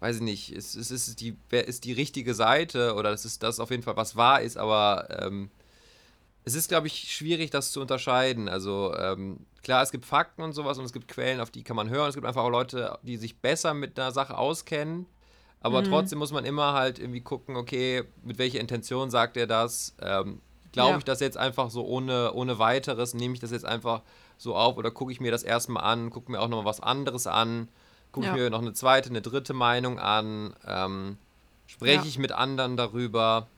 weiß ich nicht, es, es ist die, wer ist die richtige Seite oder das ist das auf jeden Fall, was wahr ist, aber ähm, es ist, glaube ich, schwierig, das zu unterscheiden. Also ähm, klar, es gibt Fakten und sowas und es gibt Quellen, auf die kann man hören. Es gibt einfach auch Leute, die sich besser mit einer Sache auskennen. Aber trotzdem muss man immer halt irgendwie gucken, okay, mit welcher Intention sagt er das? Ähm, Glaube Ja. ich das jetzt einfach so ohne, ohne weiteres? Nehme ich das jetzt einfach so auf oder gucke ich mir das erstmal an, gucke mir auch noch was anderes an, gucke Ja. ich mir noch eine zweite, eine dritte Meinung an, ähm, spreche Ja. ich mit anderen darüber?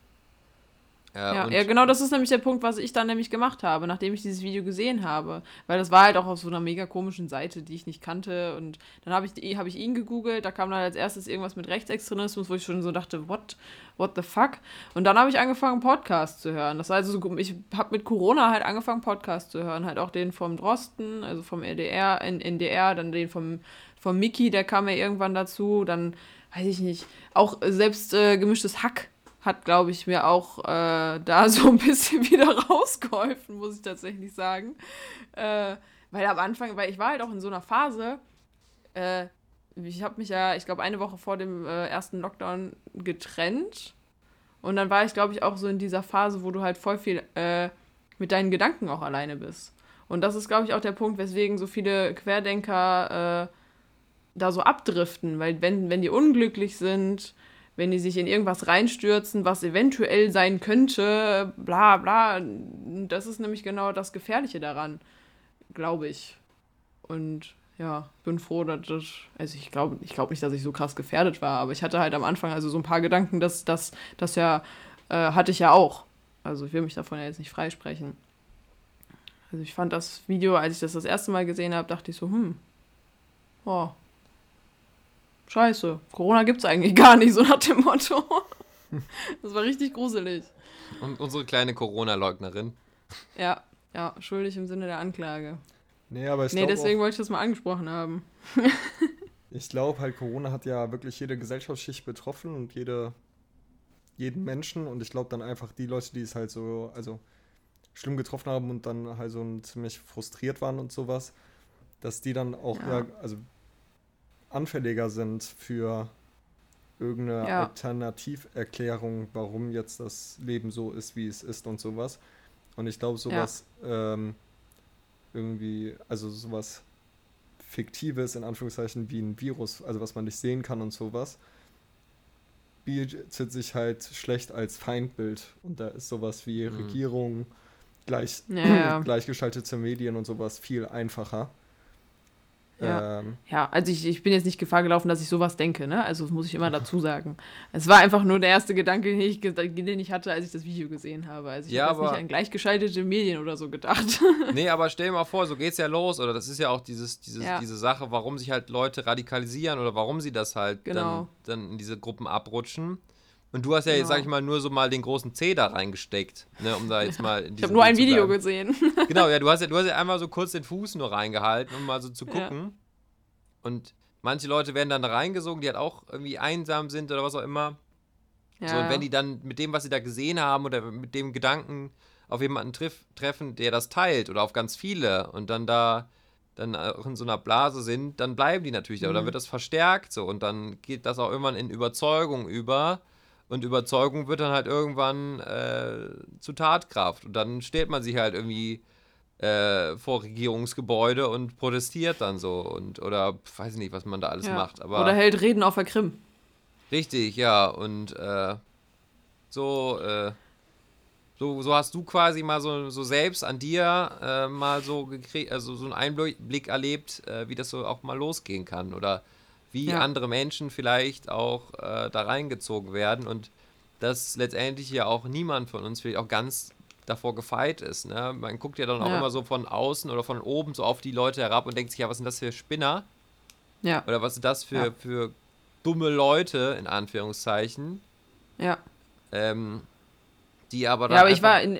Ja, ja, genau, das ist nämlich der Punkt, was ich dann nämlich gemacht habe, nachdem ich dieses Video gesehen habe. Weil das war halt auch auf so einer mega komischen Seite, die ich nicht kannte. Und dann habe ich, die- hab ich ihn gegoogelt, da kam dann als erstes irgendwas mit Rechtsextremismus, wo ich schon so dachte, what, what the fuck? Und dann habe ich angefangen, Podcasts zu hören. Das war also so, ich habe mit Corona halt angefangen, Podcasts zu hören. Halt auch den vom Drosten, also vom LDR, N NDR, dann den vom, vom Mickey, der kam ja irgendwann dazu. Dann, weiß ich nicht, auch selbst äh, gemischtes Hack hat, glaube ich, mir auch äh, da so ein bisschen wieder rausgeholfen, muss ich tatsächlich sagen. Äh, weil am Anfang, weil ich war halt auch in so einer Phase, äh, ich habe mich ja, ich glaube, eine Woche vor dem äh, ersten Lockdown getrennt. Und dann war ich, glaube ich, auch so in dieser Phase, wo du halt voll viel äh, mit deinen Gedanken auch alleine bist. Und das ist, glaube ich, auch der Punkt, weswegen so viele Querdenker äh, da so abdriften. Weil wenn, wenn die unglücklich sind, wenn die sich in irgendwas reinstürzen, was eventuell sein könnte, bla bla, das ist nämlich genau das Gefährliche daran, glaube ich. Und ja, bin froh, dass das, also ich glaube ich glaub nicht, dass ich so krass gefährdet war, aber ich hatte halt am Anfang also so ein paar Gedanken, dass das das ja, äh, hatte ich ja auch. Also ich will mich davon ja jetzt nicht freisprechen. Also ich fand das Video, als ich das das erste Mal gesehen habe, dachte ich so, hm, oh, scheiße, Corona gibt's eigentlich gar nicht, so nach dem Motto. Das war richtig gruselig. Und unsere kleine Corona-Leugnerin. Ja, ja, schuldig im Sinne der Anklage. Nee, aber ich nee, deswegen wollte ich das mal angesprochen haben. ich glaube halt, Corona hat ja wirklich jede Gesellschaftsschicht betroffen und jede, jeden Menschen. Und ich glaube dann einfach die Leute, die es halt so, also schlimm getroffen haben und dann halt so ziemlich frustriert waren und sowas, dass die dann auch Ja. ja. also anfälliger sind für irgendeine Ja. Alternativerklärung, warum jetzt das Leben so ist, wie es ist und sowas. Und ich glaube, sowas ähm, irgendwie, also sowas Fiktives in Anführungszeichen wie ein Virus, also was man nicht sehen kann und sowas, bietet sich halt schlecht als Feindbild. Und da ist sowas wie Mhm. Regierung, gleich, Ja, ja. gleichgeschaltete Medien und sowas viel einfacher. Ja. Ähm, Ja, also ich, ich bin jetzt nicht Gefahr gelaufen, dass ich sowas denke, ne? Also das muss ich immer dazu sagen. Es war einfach nur der erste Gedanke, den ich, den ich hatte, als ich das Video gesehen habe. Also ich Ja, habe nicht an gleichgeschaltete Medien oder so gedacht. Nee, aber stell dir mal vor, so geht's ja los, oder das ist ja auch dieses, dieses, Ja. diese Sache, warum sich halt Leute radikalisieren oder warum sie das halt Genau. dann, dann in diese Gruppen abrutschen. Und du hast ja jetzt, Genau. sag ich mal, nur so mal den großen C da reingesteckt, ne, um da jetzt mal in Ich habe nur ein Video gesehen. Genau, ja, du hast ja, du hast ja einmal so kurz den Fuß nur reingehalten, um mal so zu Ja. gucken. Und manche Leute werden dann da reingesogen, die halt auch irgendwie einsam sind oder was auch immer. Ja, So, und wenn die dann mit dem, was sie da gesehen haben oder mit dem Gedanken auf jemanden triff, treffen, der das teilt oder auf ganz viele und dann da dann auch in so einer Blase sind, dann bleiben die natürlich da. Mhm. Oder dann wird das verstärkt so und dann geht das auch irgendwann in Überzeugung über. Und Überzeugung wird dann halt irgendwann äh, zu Tatkraft. Und dann stellt man sich halt irgendwie äh, vor Regierungsgebäude und protestiert dann so. Und, oder weiß ich nicht, was man da alles ja. macht. Aber Oder hält Reden auf der Krim. Richtig, ja. Und äh, so, äh, so, so hast du quasi mal so, so selbst an dir äh, mal so gekriegt, also so einen Einblick erlebt, äh, wie das so auch mal losgehen kann. Oder wie Ja. andere Menschen vielleicht auch äh, da reingezogen werden und dass letztendlich ja auch niemand von uns vielleicht auch ganz davor gefeit ist. Ne? Man guckt ja dann auch Ja. immer so von außen oder von oben so auf die Leute herab und denkt sich, ja, was sind das für Spinner? Ja, Oder was sind das für, Ja. für dumme Leute, in Anführungszeichen, ja. ähm, die aber dann Ja, aber ich war in,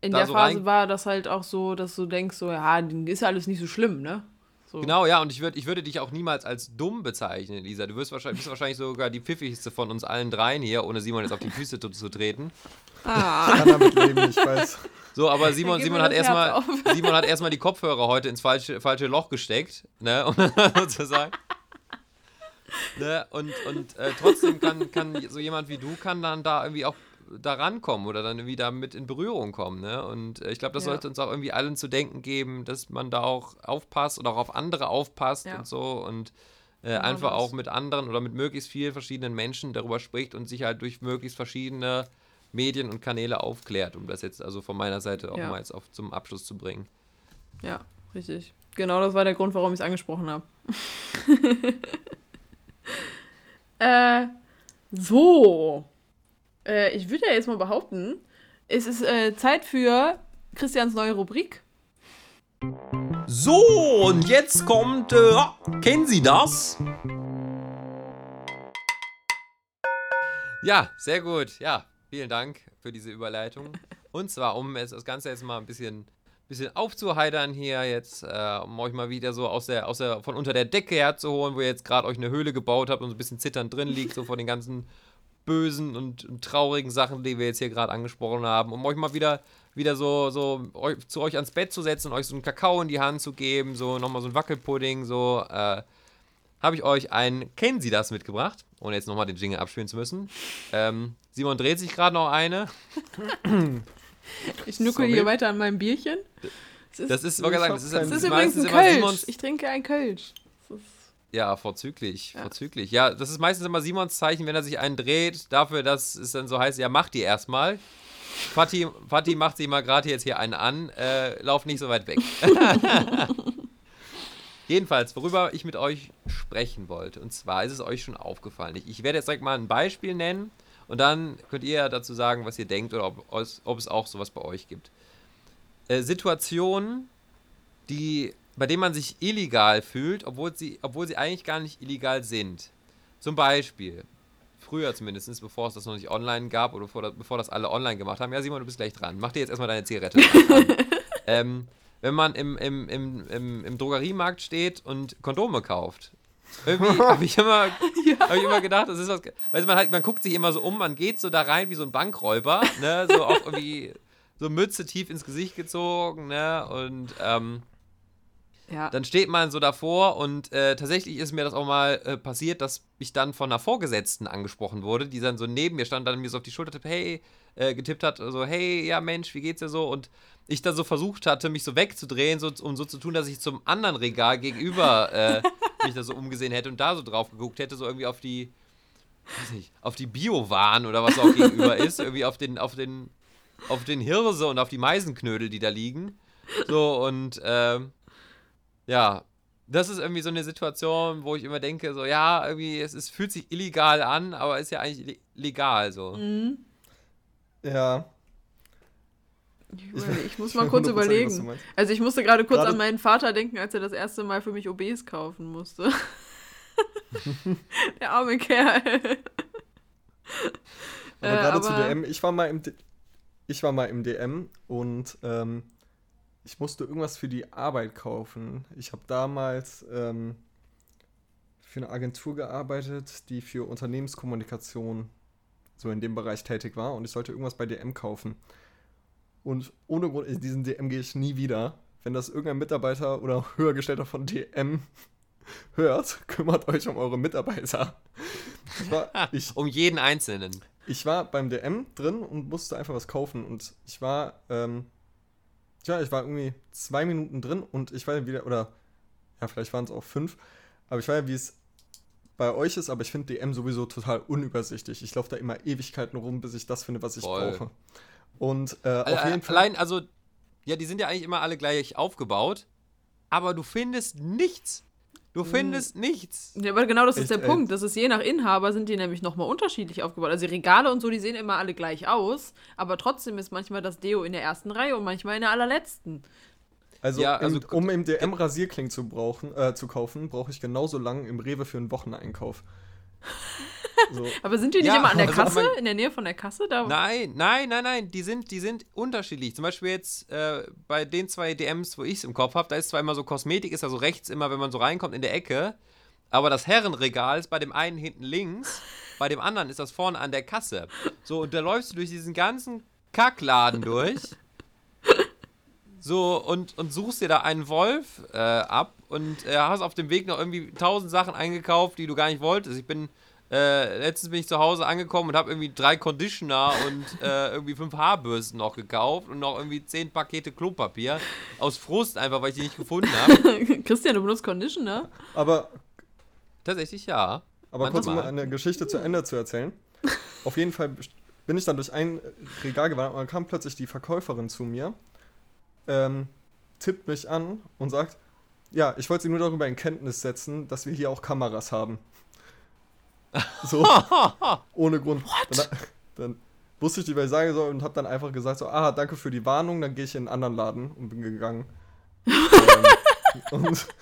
in der so Phase war das halt auch so, dass du denkst, so, ja, ist ja alles nicht so schlimm, ne? So. Genau, ja, und ich, würd, ich würde dich auch niemals als dumm bezeichnen, Lisa. Du wirst wahrscheinlich, bist wahrscheinlich sogar die pfiffigste von uns allen dreien hier, ohne Simon jetzt auf die Füße zu, zu treten. Ah. kann damit leben, ich weiß. So, aber Simon, Simon hat erstmal. Simon hat erstmal die Kopfhörer heute ins falsche, falsche Loch gesteckt, ne, um sozusagen. Ne, und und äh, trotzdem kann, kann so jemand wie du kann dann da irgendwie auch da rankommen oder dann irgendwie damit in Berührung kommen, ne? Und äh, ich glaube, das Ja. sollte uns auch irgendwie allen zu denken geben, dass man da auch aufpasst oder auch auf andere aufpasst Ja. und so und äh, Genau einfach das. auch mit anderen oder mit möglichst vielen verschiedenen Menschen darüber spricht und sich halt durch möglichst verschiedene Medien und Kanäle aufklärt, um das jetzt also von meiner Seite auch Ja. mal jetzt auf, zum Abschluss zu bringen. Ja, richtig. Genau, das war der Grund, warum ich es angesprochen habe. äh, so. Äh, ich würde ja jetzt mal behaupten, es ist äh, Zeit für Christians neue Rubrik. So, und jetzt kommt, äh, kennen Sie das? Ja, sehr gut. Ja, vielen Dank für diese Überleitung. Und zwar, um es, das Ganze jetzt mal ein bisschen, bisschen aufzuheitern hier jetzt, äh, um euch mal wieder so aus der, aus der, von unter der Decke herzuholen, wo ihr jetzt gerade euch eine Höhle gebaut habt und so ein bisschen zitternd drin liegt, so von den ganzen bösen und, und traurigen Sachen, die wir jetzt hier gerade angesprochen haben, um euch mal wieder, wieder so, so euch, zu euch ans Bett zu setzen und euch so einen Kakao in die Hand zu geben, so nochmal so ein Wackelpudding, so, äh, habe ich euch ein Kennen Sie das mitgebracht, ohne jetzt nochmal den Jingle abspielen zu müssen. Ähm, Simon dreht sich gerade noch eine. Ich nuckel Sorry. hier weiter an meinem Bierchen. Es ist, Das ist, ich sagen, das ist, das ist ist übrigens ein Kölsch. Simons. Ich trinke ein Kölsch. Ja, vorzüglich, Ja. vorzüglich. Ja, das ist meistens immer Simons Zeichen, wenn er sich einen dreht, dafür, dass es dann so heißt, ja, mach die erstmal. Fatih, Fatih macht sich mal gerade jetzt hier einen an, äh, lauf nicht so weit weg. Jedenfalls, worüber ich mit euch sprechen wollte, und zwar ist es euch schon aufgefallen. Ich, ich werde jetzt direkt mal ein Beispiel nennen und dann könnt ihr dazu sagen, was ihr denkt oder ob, es- ob es auch sowas bei euch gibt. Äh, Situationen, die, bei denen man sich illegal fühlt, obwohl sie, obwohl sie eigentlich gar nicht illegal sind. Zum Beispiel, früher zumindest, bevor es das noch nicht online gab oder bevor das, bevor das alle online gemacht haben. Ja, Simon, du bist gleich dran. Mach dir jetzt erstmal deine Zigarette. ähm, wenn man im, im, im, im, im Drogeriemarkt steht und Kondome kauft. Irgendwie habe ich, immer, hab ich immer gedacht, das ist was. Weißt du, man, hat, man guckt sich immer so um, man geht so da rein wie so ein Bankräuber, ne? So auch irgendwie so Mütze tief ins Gesicht gezogen, ne? Und ähm, Ja. dann steht man so davor und äh, tatsächlich ist mir das auch mal äh, passiert, dass ich dann von einer Vorgesetzten angesprochen wurde, die dann so neben mir stand, dann mir so auf die Schulter tipp, hey, äh, getippt hat, so, hey, ja Mensch, wie geht's dir so? Und ich dann so versucht hatte, mich so wegzudrehen, so, um so zu tun, dass ich zum anderen Regal gegenüber äh, mich da so umgesehen hätte und da so drauf geguckt hätte, so irgendwie auf die, weiß nicht, auf die Biowaren oder was auch gegenüber ist, irgendwie auf den, auf den, auf den Hirse und auf die Meisenknödel, die da liegen. So, und ähm, ja, das ist irgendwie so eine Situation, wo ich immer denke, so, ja, irgendwie, es ist, fühlt sich illegal an, aber ist ja eigentlich le- legal, so. Mhm. Ja. Ich, ich muss Ich mal weiß kurz überlegen. Also ich musste gerade kurz Gerade- an meinen Vater denken, als er das erste Mal für mich OBs kaufen musste. Der arme Kerl. Aber Äh, gerade zu DM, ich war mal im, D ich war mal im DM und ähm, ich musste irgendwas für die Arbeit kaufen. Ich habe damals ähm, für eine Agentur gearbeitet, die für Unternehmenskommunikation so in dem Bereich tätig war und ich sollte irgendwas bei DM kaufen. Und ohne Grund, in diesen DM gehe ich nie wieder. Wenn das irgendein Mitarbeiter oder Höhergestellter von DM hört, kümmert euch um eure Mitarbeiter. Ich war, ich, Um jeden Einzelnen. ich war beim DM drin und musste einfach was kaufen und ich war, ähm, ja, ich war irgendwie zwei Minuten drin und ich war ja wieder, oder ja, vielleicht waren es auch fünf, aber ich weiß ja, wie es bei euch ist, aber ich finde DM sowieso total unübersichtlich. Ich laufe da immer Ewigkeiten rum, bis ich das finde, was ich Voll. brauche. Und äh, Al- auf jeden Fall. Allein, also, ja, die sind ja eigentlich immer alle gleich aufgebaut, aber du findest nichts. Du findest nichts. Ja, aber genau das ist Echt, der. Punkt. Das ist je nach Inhaber sind die nämlich nochmal unterschiedlich aufgebaut. Also die Regale und so, die sehen immer alle gleich aus, aber trotzdem ist manchmal das Deo in der ersten Reihe und manchmal in der allerletzten. Also, Ja, also im, um im DM Rasierklingen zu, brauchen, äh, zu kaufen, brauche ich genauso lang im Rewe für einen Wocheneinkauf. So, Aber sind die nicht Ja, immer an der also Kasse? in der Nähe von der Kasse? Da Nein, nein, nein, nein, die sind, die sind unterschiedlich. Zum Beispiel jetzt äh, bei den zwei DMs, wo ich es im Kopf habe, da ist zwar immer so Kosmetik, ist also rechts immer, wenn man so reinkommt in der Ecke, aber das Herrenregal ist bei dem einen hinten links, bei dem anderen ist das vorne an der Kasse. So, und da läufst du durch diesen ganzen Kackladen durch. So, und, und suchst dir da einen Wolf äh, ab und äh, hast auf dem Weg noch irgendwie tausend Sachen eingekauft, die du gar nicht wolltest. Ich bin, äh, letztens bin ich zu Hause angekommen und habe irgendwie drei Conditioner und äh, irgendwie fünf Haarbürsten noch gekauft und noch irgendwie zehn Pakete Klopapier. Aus Frust einfach, weil ich die nicht gefunden habe. Christian, du benutzt Conditioner? aber Tatsächlich ja. Aber kurz, um eine Geschichte zu Ende zu erzählen. Auf jeden Fall bin ich dann durch ein Regal gewandert und dann kam plötzlich die Verkäuferin zu mir, ähm, tippt mich an und sagt, ja, ich wollte Sie nur darüber in Kenntnis setzen, dass wir hier auch Kameras haben. So, ohne Grund. Dann, dann wusste ich nicht, was ich sagen soll und habe dann einfach gesagt, so, ah, danke für die Warnung, dann gehe ich in einen anderen Laden und bin gegangen. ähm, und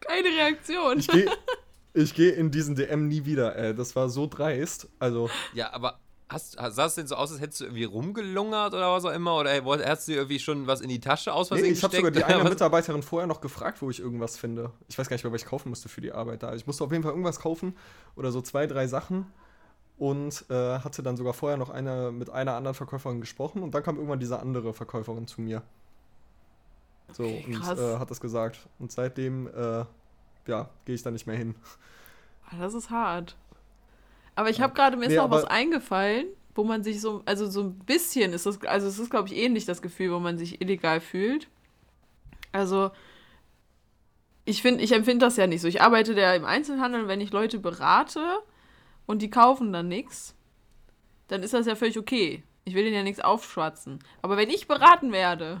Keine Reaktion. ich gehe ich geh in diesen DM nie wieder, ey. Das war so dreist. Also, Ja, aber hast, sah es denn so aus, als hättest du irgendwie rumgelungert oder was auch immer? Oder hast du irgendwie schon was in die Tasche aus nee, ich habe sogar die eine Was- Mitarbeiterin vorher noch gefragt, wo ich irgendwas finde. Ich weiß gar nicht mehr, was ich kaufen musste für die Arbeit da. Ich musste auf jeden Fall irgendwas kaufen oder so zwei, drei Sachen. Und äh, hatte dann sogar vorher noch eine, mit einer anderen Verkäuferin gesprochen. Und dann kam irgendwann diese andere Verkäuferin zu mir. So, Okay, und äh, hat das gesagt. Und seitdem, äh, ja, gehe ich da nicht mehr hin. Ah, Das ist hart. Aber ich habe gerade, mir ist Nee, noch was eingefallen, wo man sich so, also so ein bisschen ist das, also es ist, glaube ich, ähnlich das Gefühl, wo man sich illegal fühlt. Also, ich finde, ich empfinde das ja nicht so. Ich arbeite ja im Einzelhandel und wenn ich Leute berate und die kaufen dann nichts, dann ist das ja völlig okay. Ich will denen ja nichts aufschwatzen. Aber wenn ich beraten werde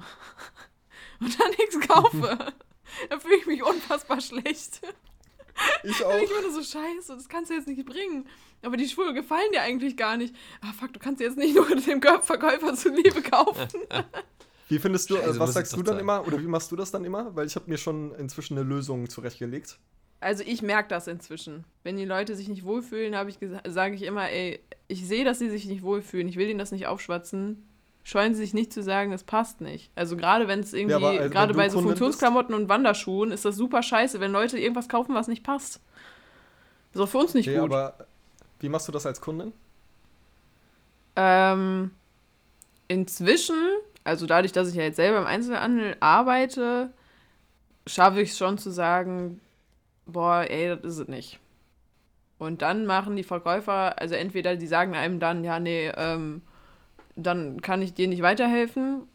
und dann nichts kaufe, dann fühle ich mich unfassbar schlecht. Ich Und auch. ich bin so, scheiße, das kannst du jetzt nicht bringen. Aber die Schuhe gefallen dir eigentlich gar nicht. Ah, fuck, du kannst sie jetzt nicht nur dem Verkäufer zuliebe kaufen. Wie findest du, muss was sagst du dann sein. immer? Oder wie machst du das dann immer? Weil ich habe mir schon inzwischen eine Lösung zurechtgelegt. Also ich merke das inzwischen. Wenn die Leute sich nicht wohlfühlen, habe ich sage ich immer, ey, ich sehe, dass sie sich nicht wohlfühlen. Ich will ihnen das nicht aufschwatzen. Scheuen sie sich nicht zu sagen, es passt nicht. Also gerade wenn es irgendwie, aber, also, wenn gerade bei so Funktionsklamotten und Wanderschuhen ist das super scheiße, wenn Leute irgendwas kaufen, was nicht passt. Ist auch für uns nicht Nee, gut. aber wie machst du das als Kundin? Ähm, inzwischen, also dadurch, dass ich ja jetzt selber im Einzelhandel arbeite, schaffe ich es schon zu sagen, boah, ey, das ist es nicht. Und dann machen die Verkäufer, also entweder die sagen einem dann, ja, nee, ähm, dann kann ich dir nicht weiterhelfen,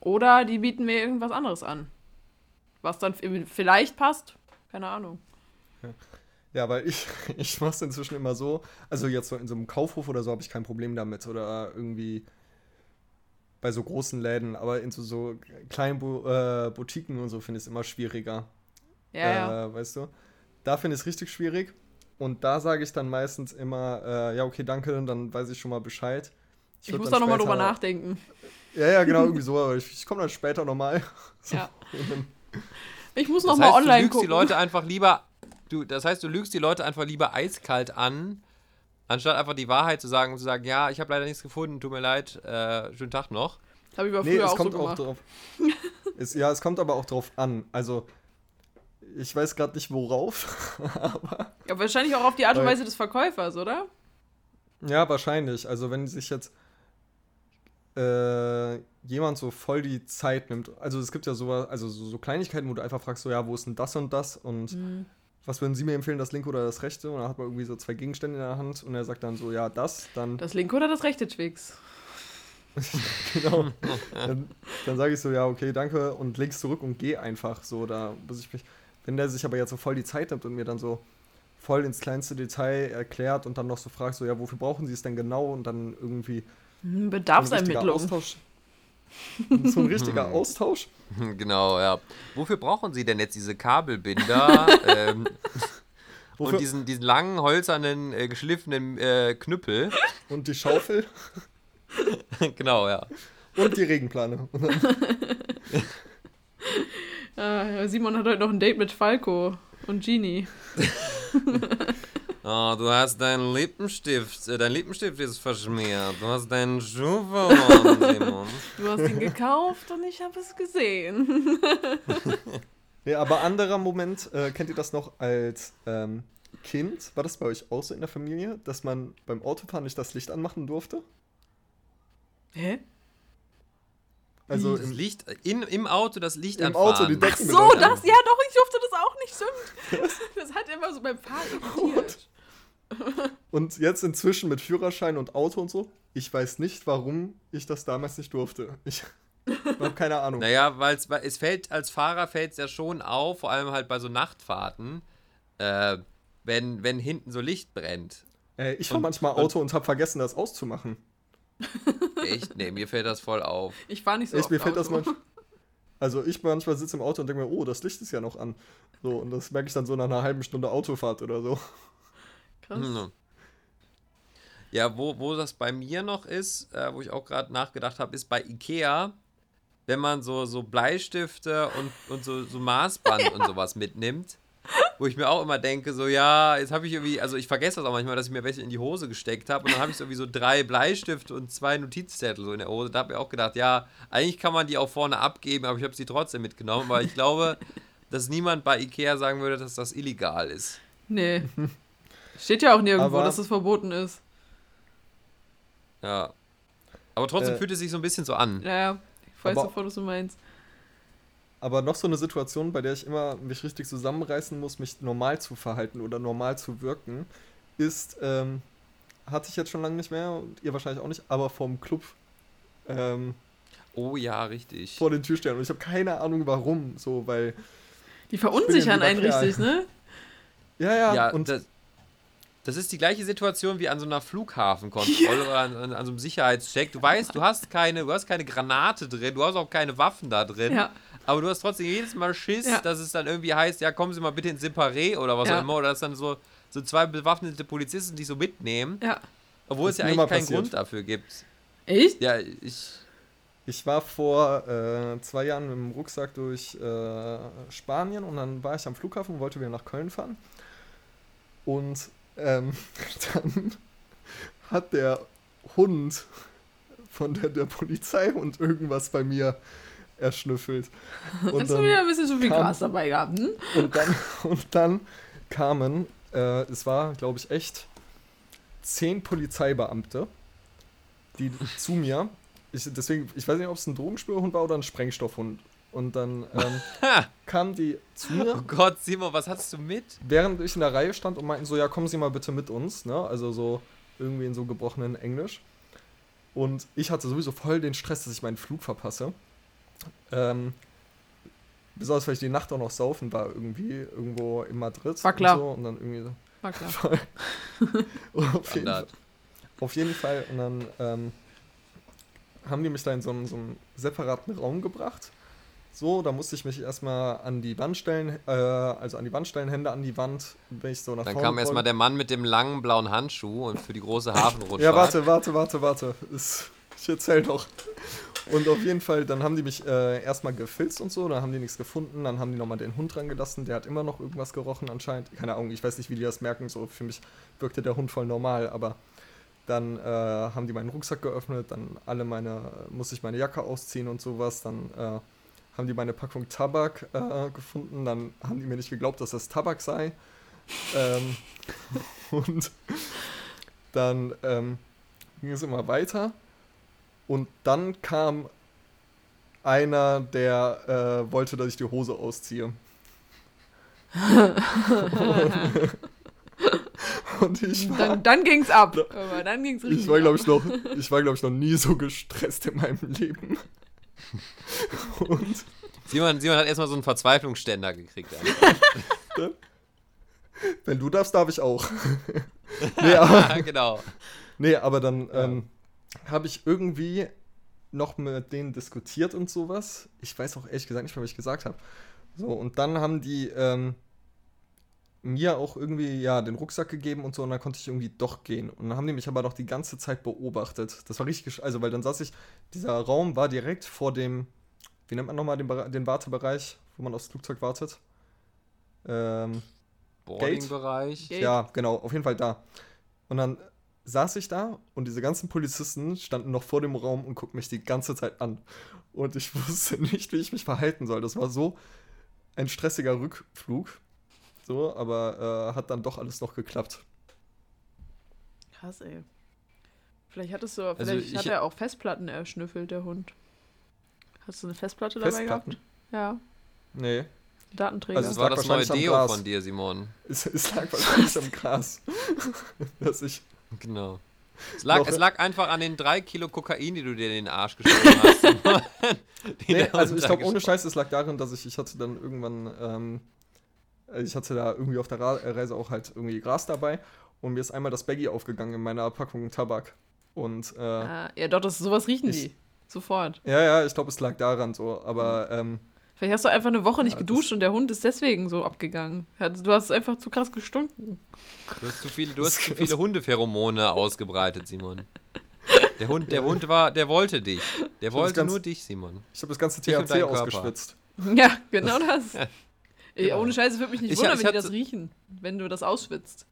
oder die bieten mir irgendwas anderes an. Was dann vielleicht passt, keine Ahnung. Ja, weil ich, ich mache es inzwischen immer so, also jetzt so in so einem Kaufhof oder so habe ich kein Problem damit oder irgendwie bei so großen Läden, aber in so, so kleinen Bo äh, Boutiquen und so finde ich es immer schwieriger. Ja, äh, ja. Weißt du? Da finde ich es richtig schwierig und da sage ich dann meistens immer, äh, ja, okay, danke, dann weiß ich schon mal Bescheid. Ich, würd muss da nochmal drüber nachdenken. Ja, ja, genau, irgendwie so, aber ich, ich komme dann später nochmal. Ja. Ich muss Das nochmal heißt, du online lügst gucken. die Leute einfach lieber, du, das heißt, du lügst die Leute einfach lieber eiskalt an, anstatt einfach die Wahrheit zu sagen und zu sagen, ja, ich habe leider nichts gefunden, tut mir leid, äh, schönen Tag noch. Das habe ich aber Nee, früher es auch so kommt auch gemacht. drauf. es, ja, es kommt aber auch drauf an. Also, ich weiß gerade nicht worauf, aber Ja, wahrscheinlich auch auf die Art und Weise des Verkäufers, oder? ja, wahrscheinlich. Also, wenn sich jetzt äh, jemand so voll die Zeit nimmt, also es gibt ja so, also so, so Kleinigkeiten, wo du einfach fragst, so, ja, wo ist denn das und das und Mhm. was würden Sie mir empfehlen, das linke oder das rechte? Und dann hat man irgendwie so zwei Gegenstände in der Hand und er sagt dann so, ja, das, dann Das linke oder das rechte Twix? genau. dann dann sage ich so, ja, okay, danke und leg's zurück und geh einfach so. Da muss ich mich. Wenn der sich aber jetzt so voll die Zeit nimmt und mir dann so voll ins kleinste Detail erklärt und dann noch so fragt, so, ja, wofür brauchen Sie es denn genau? Und dann irgendwie Hm, so ein richtiger Bedarfsermittlung. Austausch. so ein richtiger Austausch. genau, ja. Wofür brauchen Sie denn jetzt diese Kabelbinder ähm, Wofür, und diesen, diesen langen, holzernen, äh, geschliffenen äh, Knüppel? und die Schaufel genau, ja. und die Regenplane. Ah, Simon hat heute noch ein Date mit Falco und Genie. Oh, du hast deinen Lippenstift, äh, dein Lippenstift ist verschmiert. Du hast deinen Schuh verloren, Simon. Du hast ihn gekauft und ich habe es gesehen. nee, aber anderer Moment, äh, kennt ihr das noch als ähm, Kind? War das bei euch auch so in der Familie, dass man beim Autofahren nicht das Licht anmachen durfte? Hä? Also das im, Licht, in, im Auto das Licht Im anfahren. Auto die Ach Decken so, beleuchten. das, ja doch, ich durfte das auch nicht, stimmt. Das hat immer so beim Fahren irritiert. Und jetzt inzwischen mit Führerschein und Auto und so, ich weiß nicht, warum ich das damals nicht durfte. Ich habe keine Ahnung. Naja, weil es fällt, als Fahrer fällt es ja schon auf, vor allem halt bei so Nachtfahrten, äh, wenn, wenn hinten so Licht brennt. Äh, ich fahre Und- manchmal und- Auto und habe vergessen, das auszumachen. Echt? Nee, mir fällt das voll auf. Ich war nicht so Echt, oft mir fällt das Auto. manchmal. Also ich manchmal sitze im Auto und denke mir, oh, das Licht ist ja noch an. So, und das merke ich dann so nach einer halben Stunde Autofahrt oder so. Krass. Hm. Ja, wo, wo das bei mir noch ist, äh, wo ich auch gerade nachgedacht habe, ist bei Ikea, wenn man so, so Bleistifte und, und so, so Maßband und sowas mitnimmt. Wo ich mir auch immer denke, so ja, jetzt habe ich irgendwie, also ich vergesse das auch manchmal, dass ich mir welche in die Hose gesteckt habe und dann habe ich so irgendwie so drei Bleistifte und zwei Notizzettel so in der Hose. Da habe ich auch gedacht, ja, eigentlich kann man die auch vorne abgeben, aber ich habe sie trotzdem mitgenommen, weil ich glaube, dass niemand bei Ikea sagen würde, dass das illegal ist. Nee. Steht ja auch nirgendwo, Aber- dass es verboten ist. Ja. Aber trotzdem Äh, fühlt es sich so ein bisschen so an. Naja, ich weiß Aber- sofort, was du meinst. Aber noch so eine Situation, bei der ich immer mich richtig zusammenreißen muss, mich normal zu verhalten oder normal zu wirken, ist, ähm, hatte ich jetzt schon lange nicht mehr und ihr wahrscheinlich auch nicht, aber vom Club ähm, Oh ja, richtig. vor den Türstern. Und ich habe keine Ahnung warum, so, weil, Die verunsichern ja einen richtig, ne? ja, ja, Ja, und das, das ist die gleiche Situation wie an so einer Flughafenkontrolle oder an, an, an so einem Sicherheitscheck. Du weißt, du hast keine, du hast keine Granate drin, du hast auch keine Waffen da drin. Ja. Aber du hast trotzdem jedes Mal Schiss, Ja. dass es dann irgendwie heißt, ja, kommen Sie mal bitte ins Separé oder was Ja. auch immer. Oder dass dann so, so zwei bewaffnete Polizisten dich so mitnehmen, Ja. obwohl Das es ja eigentlich keinen passiert. Grund dafür gibt. Echt? Ja, ich. Ich war vor äh, zwei Jahren mit dem Rucksack durch äh, Spanien und dann war ich am Flughafen und wollte wieder nach Köln fahren. Und ähm, dann hat der Hund von der, der Polizei und irgendwas bei mir erschnüffelt. Und Hast du wieder ein bisschen zu viel kam- Gras dabei gehabt, hm? und dann, und dann kamen, äh, es war, glaube ich, echt zehn Polizeibeamte, die zu mir, ich, deswegen, ich weiß nicht, ob es ein Drogenspürhund war oder ein Sprengstoffhund. Und dann ähm, kamen die zu Oh mir, Gott, Simon, was hast du mit? während ich in der Reihe stand und meinten so, ja, kommen Sie mal bitte mit uns, ne? Also so irgendwie in so gebrochenen Englisch. Und ich hatte sowieso voll den Stress, dass ich meinen Flug verpasse. Ähm, besonders weil ich die Nacht auch noch saufen war, irgendwie irgendwo in Madrid. War klar. Und, so, und dann irgendwie so. War klar. Voll. auf, jeden Fall, auf jeden Fall. Und dann ähm, haben die mich da in so so einen separaten Raum gebracht. So, da musste ich mich erstmal an die Wand stellen, äh, also an die Wand stellen, Hände an die Wand, wenn ich so nach Dann vorne kam erstmal der Mann mit dem langen blauen Handschuh und für die große Hafenrundfahrt. Ja, warte, warte, warte, warte. Ist, ich erzähl doch. Und auf jeden Fall, dann haben die mich äh, erstmal gefilzt und so, dann haben die nichts gefunden, dann haben die nochmal den Hund dran gelassen, der hat immer noch irgendwas gerochen anscheinend. Keine Ahnung, ich weiß nicht, wie die das merken, so für mich wirkte der Hund voll normal, aber dann äh, haben die meinen Rucksack geöffnet, dann alle meine, musste ich meine Jacke ausziehen und sowas, dann äh, haben die meine Packung Tabak äh, gefunden, dann haben die mir nicht geglaubt, dass das Tabak sei. Ähm, und dann ähm, ging es immer weiter. Und dann kam einer, der äh, wollte, dass ich die Hose ausziehe. und ich war, Dann, dann ging's ab. Dann ging's richtig ich war glaube ich noch, ich war glaube ich noch nie so gestresst in meinem Leben. und Simon, Simon hat erstmal so einen Verzweiflungsständer gekriegt. wenn du darfst, darf ich auch. nee, aber, Ja, genau. nee, aber dann ähm, habe ich irgendwie noch mit denen diskutiert und sowas. Ich weiß auch ehrlich gesagt nicht mehr, was ich gesagt habe. So, und dann haben die ähm, mir auch irgendwie, ja, den Rucksack gegeben und so, und dann konnte ich irgendwie doch gehen. Und dann haben die mich aber noch die ganze Zeit beobachtet. Das war richtig, also, weil dann saß ich, dieser Raum war direkt vor dem, wie nennt man nochmal den, den Wartebereich, wo man aufs Flugzeug wartet? Ähm, Boarding-Bereich. Ja, genau, auf jeden Fall da. Und dann saß ich da und diese ganzen Polizisten standen noch vor dem Raum und guckten mich die ganze Zeit an. Und ich wusste nicht, wie ich mich verhalten soll. Das war so ein stressiger Rückflug. So, aber äh, hat dann doch alles noch geklappt. Krass, ey. Vielleicht hattest du, vielleicht Also ich- hat er auch Festplatten erschnüffelt, der Hund. Hast du eine Festplatte dabei Festplatten? gehabt? Ja, Nee, Datenträger. Also Das es war das neue Deo von dir, Simon. es, es lag wahrscheinlich am Gras. dass ich. Genau. Es lag, Noch- es lag einfach an den drei Kilo Kokain, die du dir in den Arsch geschoben hast. Nee, also ich glaube, ohne Scheiß, es lag darin, dass ich, ich hatte dann irgendwann, ähm, ich hatte da irgendwie auf der Ra Reise auch halt irgendwie Gras dabei und mir ist einmal das Baggy aufgegangen in meiner Packung Tabak. Und äh, ah, ja, doch, das, sowas riechen Ich- die. Sofort. ja, ja, ich glaube, es lag daran so, aber ähm, Vielleicht hast du einfach eine Woche nicht Ja, geduscht und der Hund ist deswegen so abgegangen. Du hast einfach zu krass gestunken. Du hast zu viele, du hast zu viele Hundepheromone ausgebreitet, Simon. Der Hund, der Hund war, der wollte dich. Der wollte ganz- nur dich, Simon. ich habe das ganze THC ausgeschwitzt. Ja, genau das. Ey, ohne Scheiße würde mich nicht Ich- wundern, ich wenn die das riechen, wenn du das ausschwitzt.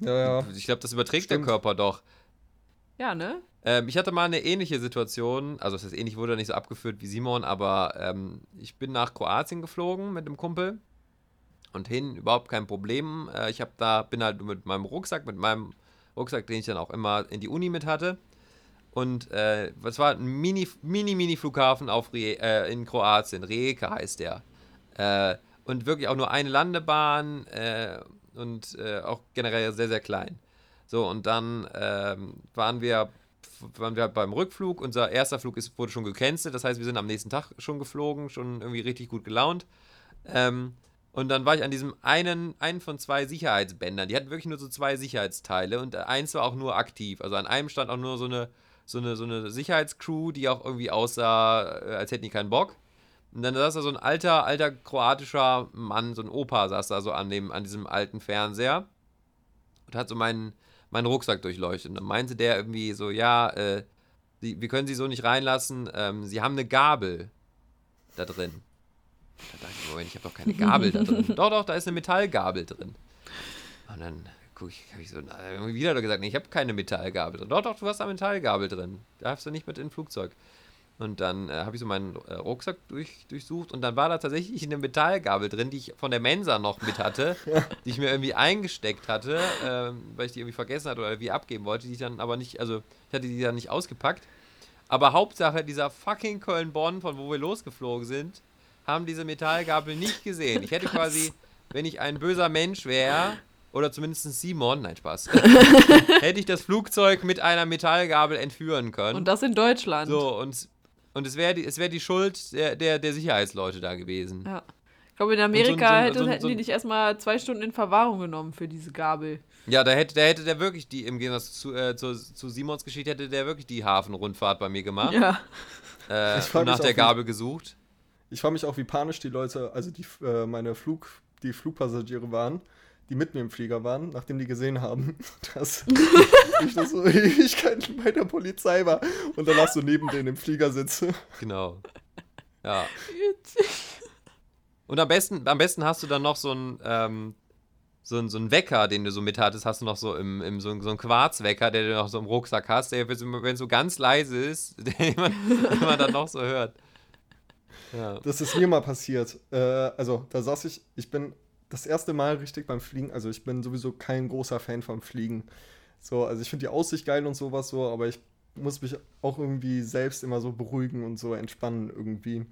Ja, ja. Ich glaube, das überträgt Stimmt. der Körper doch. Ja, ne? Ähm, ich hatte mal eine ähnliche Situation, also es ist ähnlich, wurde nicht so abgeführt wie Simon, aber ähm, ich bin nach Kroatien geflogen mit einem Kumpel und hin überhaupt kein Problem. Äh, ich habe da bin halt mit meinem Rucksack, mit meinem Rucksack, den ich dann auch immer in die Uni mit hatte. Und äh, es war ein mini mini mini Flughafen auf Rie äh, in Kroatien, Rijeka heißt der. Äh, und wirklich auch nur eine Landebahn äh, und äh, auch generell sehr sehr klein. So, und dann ähm, waren wir waren wir beim Rückflug. Unser erster Flug ist, wurde schon gecancelt. Das heißt, wir sind am nächsten Tag schon geflogen, schon irgendwie richtig gut gelaunt. Ähm, und dann war ich an diesem einen, einen von zwei Sicherheitsbändern. Die hatten wirklich nur so zwei Sicherheitsteile und eins war auch nur aktiv. Also an einem stand auch nur so eine, so eine, so eine Sicherheitscrew, die auch irgendwie aussah, äh, als hätten die keinen Bock. Und dann saß da so ein alter, alter kroatischer Mann, so ein Opa saß da so an, dem, an diesem alten Fernseher und hat so meinen, meinen Rucksack durchleuchtet. Und dann meinte der irgendwie so, ja, äh, sie, wir können sie so nicht reinlassen, ähm, sie haben eine Gabel da drin. Da dachte ich, Moment, ich habe doch keine Gabel da drin. doch, doch, da ist eine Metallgabel drin. Und dann guck ich, habe ich so na, irgendwie wieder gesagt, nee, ich habe keine Metallgabel drin. Doch, doch, du hast eine Metallgabel drin. Darfst du nicht mit in ein Flugzeug. Und dann äh, habe ich so meinen äh, Rucksack durch, durchsucht und dann war da tatsächlich eine Metallgabel drin, die ich von der Mensa noch mit hatte, die ich mir irgendwie eingesteckt hatte, ähm, weil ich die irgendwie vergessen hatte oder wie abgeben wollte, die ich dann aber nicht, also ich hatte die dann nicht ausgepackt. Aber Hauptsache, dieser fucking Köln-Bonn, von wo wir losgeflogen sind, haben diese Metallgabel nicht gesehen. Ich hätte quasi, wenn ich ein böser Mensch wäre, oder zumindest Simon, nein, Spaß, hätte ich das Flugzeug mit einer Metallgabel entführen können. Und das in Deutschland. so, und, und es wäre die, es wär die Schuld der, der, der Sicherheitsleute da gewesen. Ja. Ich glaube, in Amerika so so hätten so ein- die dich erstmal zwei Stunden in Verwahrung genommen für diese Gabel. Ja, da hätte, da hätte der wirklich die, im Gegensatz zu, äh, zu, zu Simons Geschichte, hätte der wirklich die Hafenrundfahrt bei mir gemacht. Ja. Äh, Ich und nach der wie- Gabel gesucht. Ich frage mich auch, wie panisch die Leute, also die, äh, meine Flug, die Flugpassagiere waren, die mit mir im Flieger waren, nachdem die gesehen haben, dass ich das so Ewigkeiten bei der Polizei war und danach so neben denen im Flieger sitze. Genau. Ja. Und am besten, am besten hast du dann noch so ein, ähm, so ein, so ein Wecker, den du so mit hattest, hast du noch so im, im so, ein- so einen Quarzwecker, der du noch so im Rucksack hast, der, wenn es so ganz leise ist, den man, den man dann noch so hört. Ja. Das ist mir mal passiert. Äh, also, da saß ich, ich bin das erste Mal richtig beim Fliegen, also ich bin sowieso kein großer Fan vom Fliegen. So, also ich finde die Aussicht geil und sowas so, aber ich muss mich auch irgendwie selbst immer so beruhigen und so entspannen irgendwie.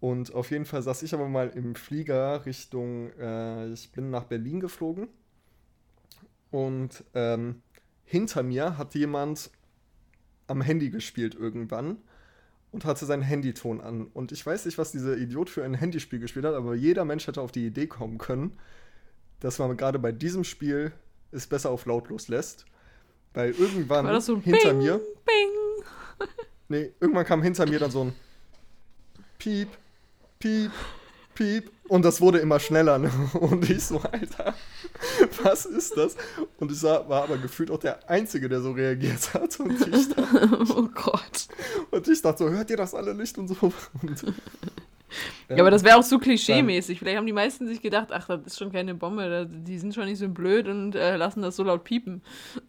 Und auf jeden Fall saß ich aber mal im Flieger Richtung, äh, ich bin nach Berlin geflogen und ähm, hinter mir hat jemand am Handy gespielt irgendwann und hatte seinen Handyton an. Und ich weiß nicht, was dieser Idiot für ein Handyspiel gespielt hat, aber jeder Mensch hätte auf die Idee kommen können, dass man gerade bei diesem Spiel es besser auf lautlos lässt. Weil irgendwann so hinter Bing, mir, Bing. nee, irgendwann kam hinter mir dann so ein Piep, Piep, Piep. Und das wurde immer schneller. Ne? Und ich so, Alter, was ist das? Und ich war aber gefühlt auch der Einzige, der so reagiert hat. Und ich dachte, Oh Gott. und ich dachte so, hört ihr das alle nicht und so. Und, Ja, aber das wäre auch so klischee-mäßig. Vielleicht haben die meisten sich gedacht, ach, das ist schon keine Bombe, die sind schon nicht so blöd und äh, lassen das so laut piepen.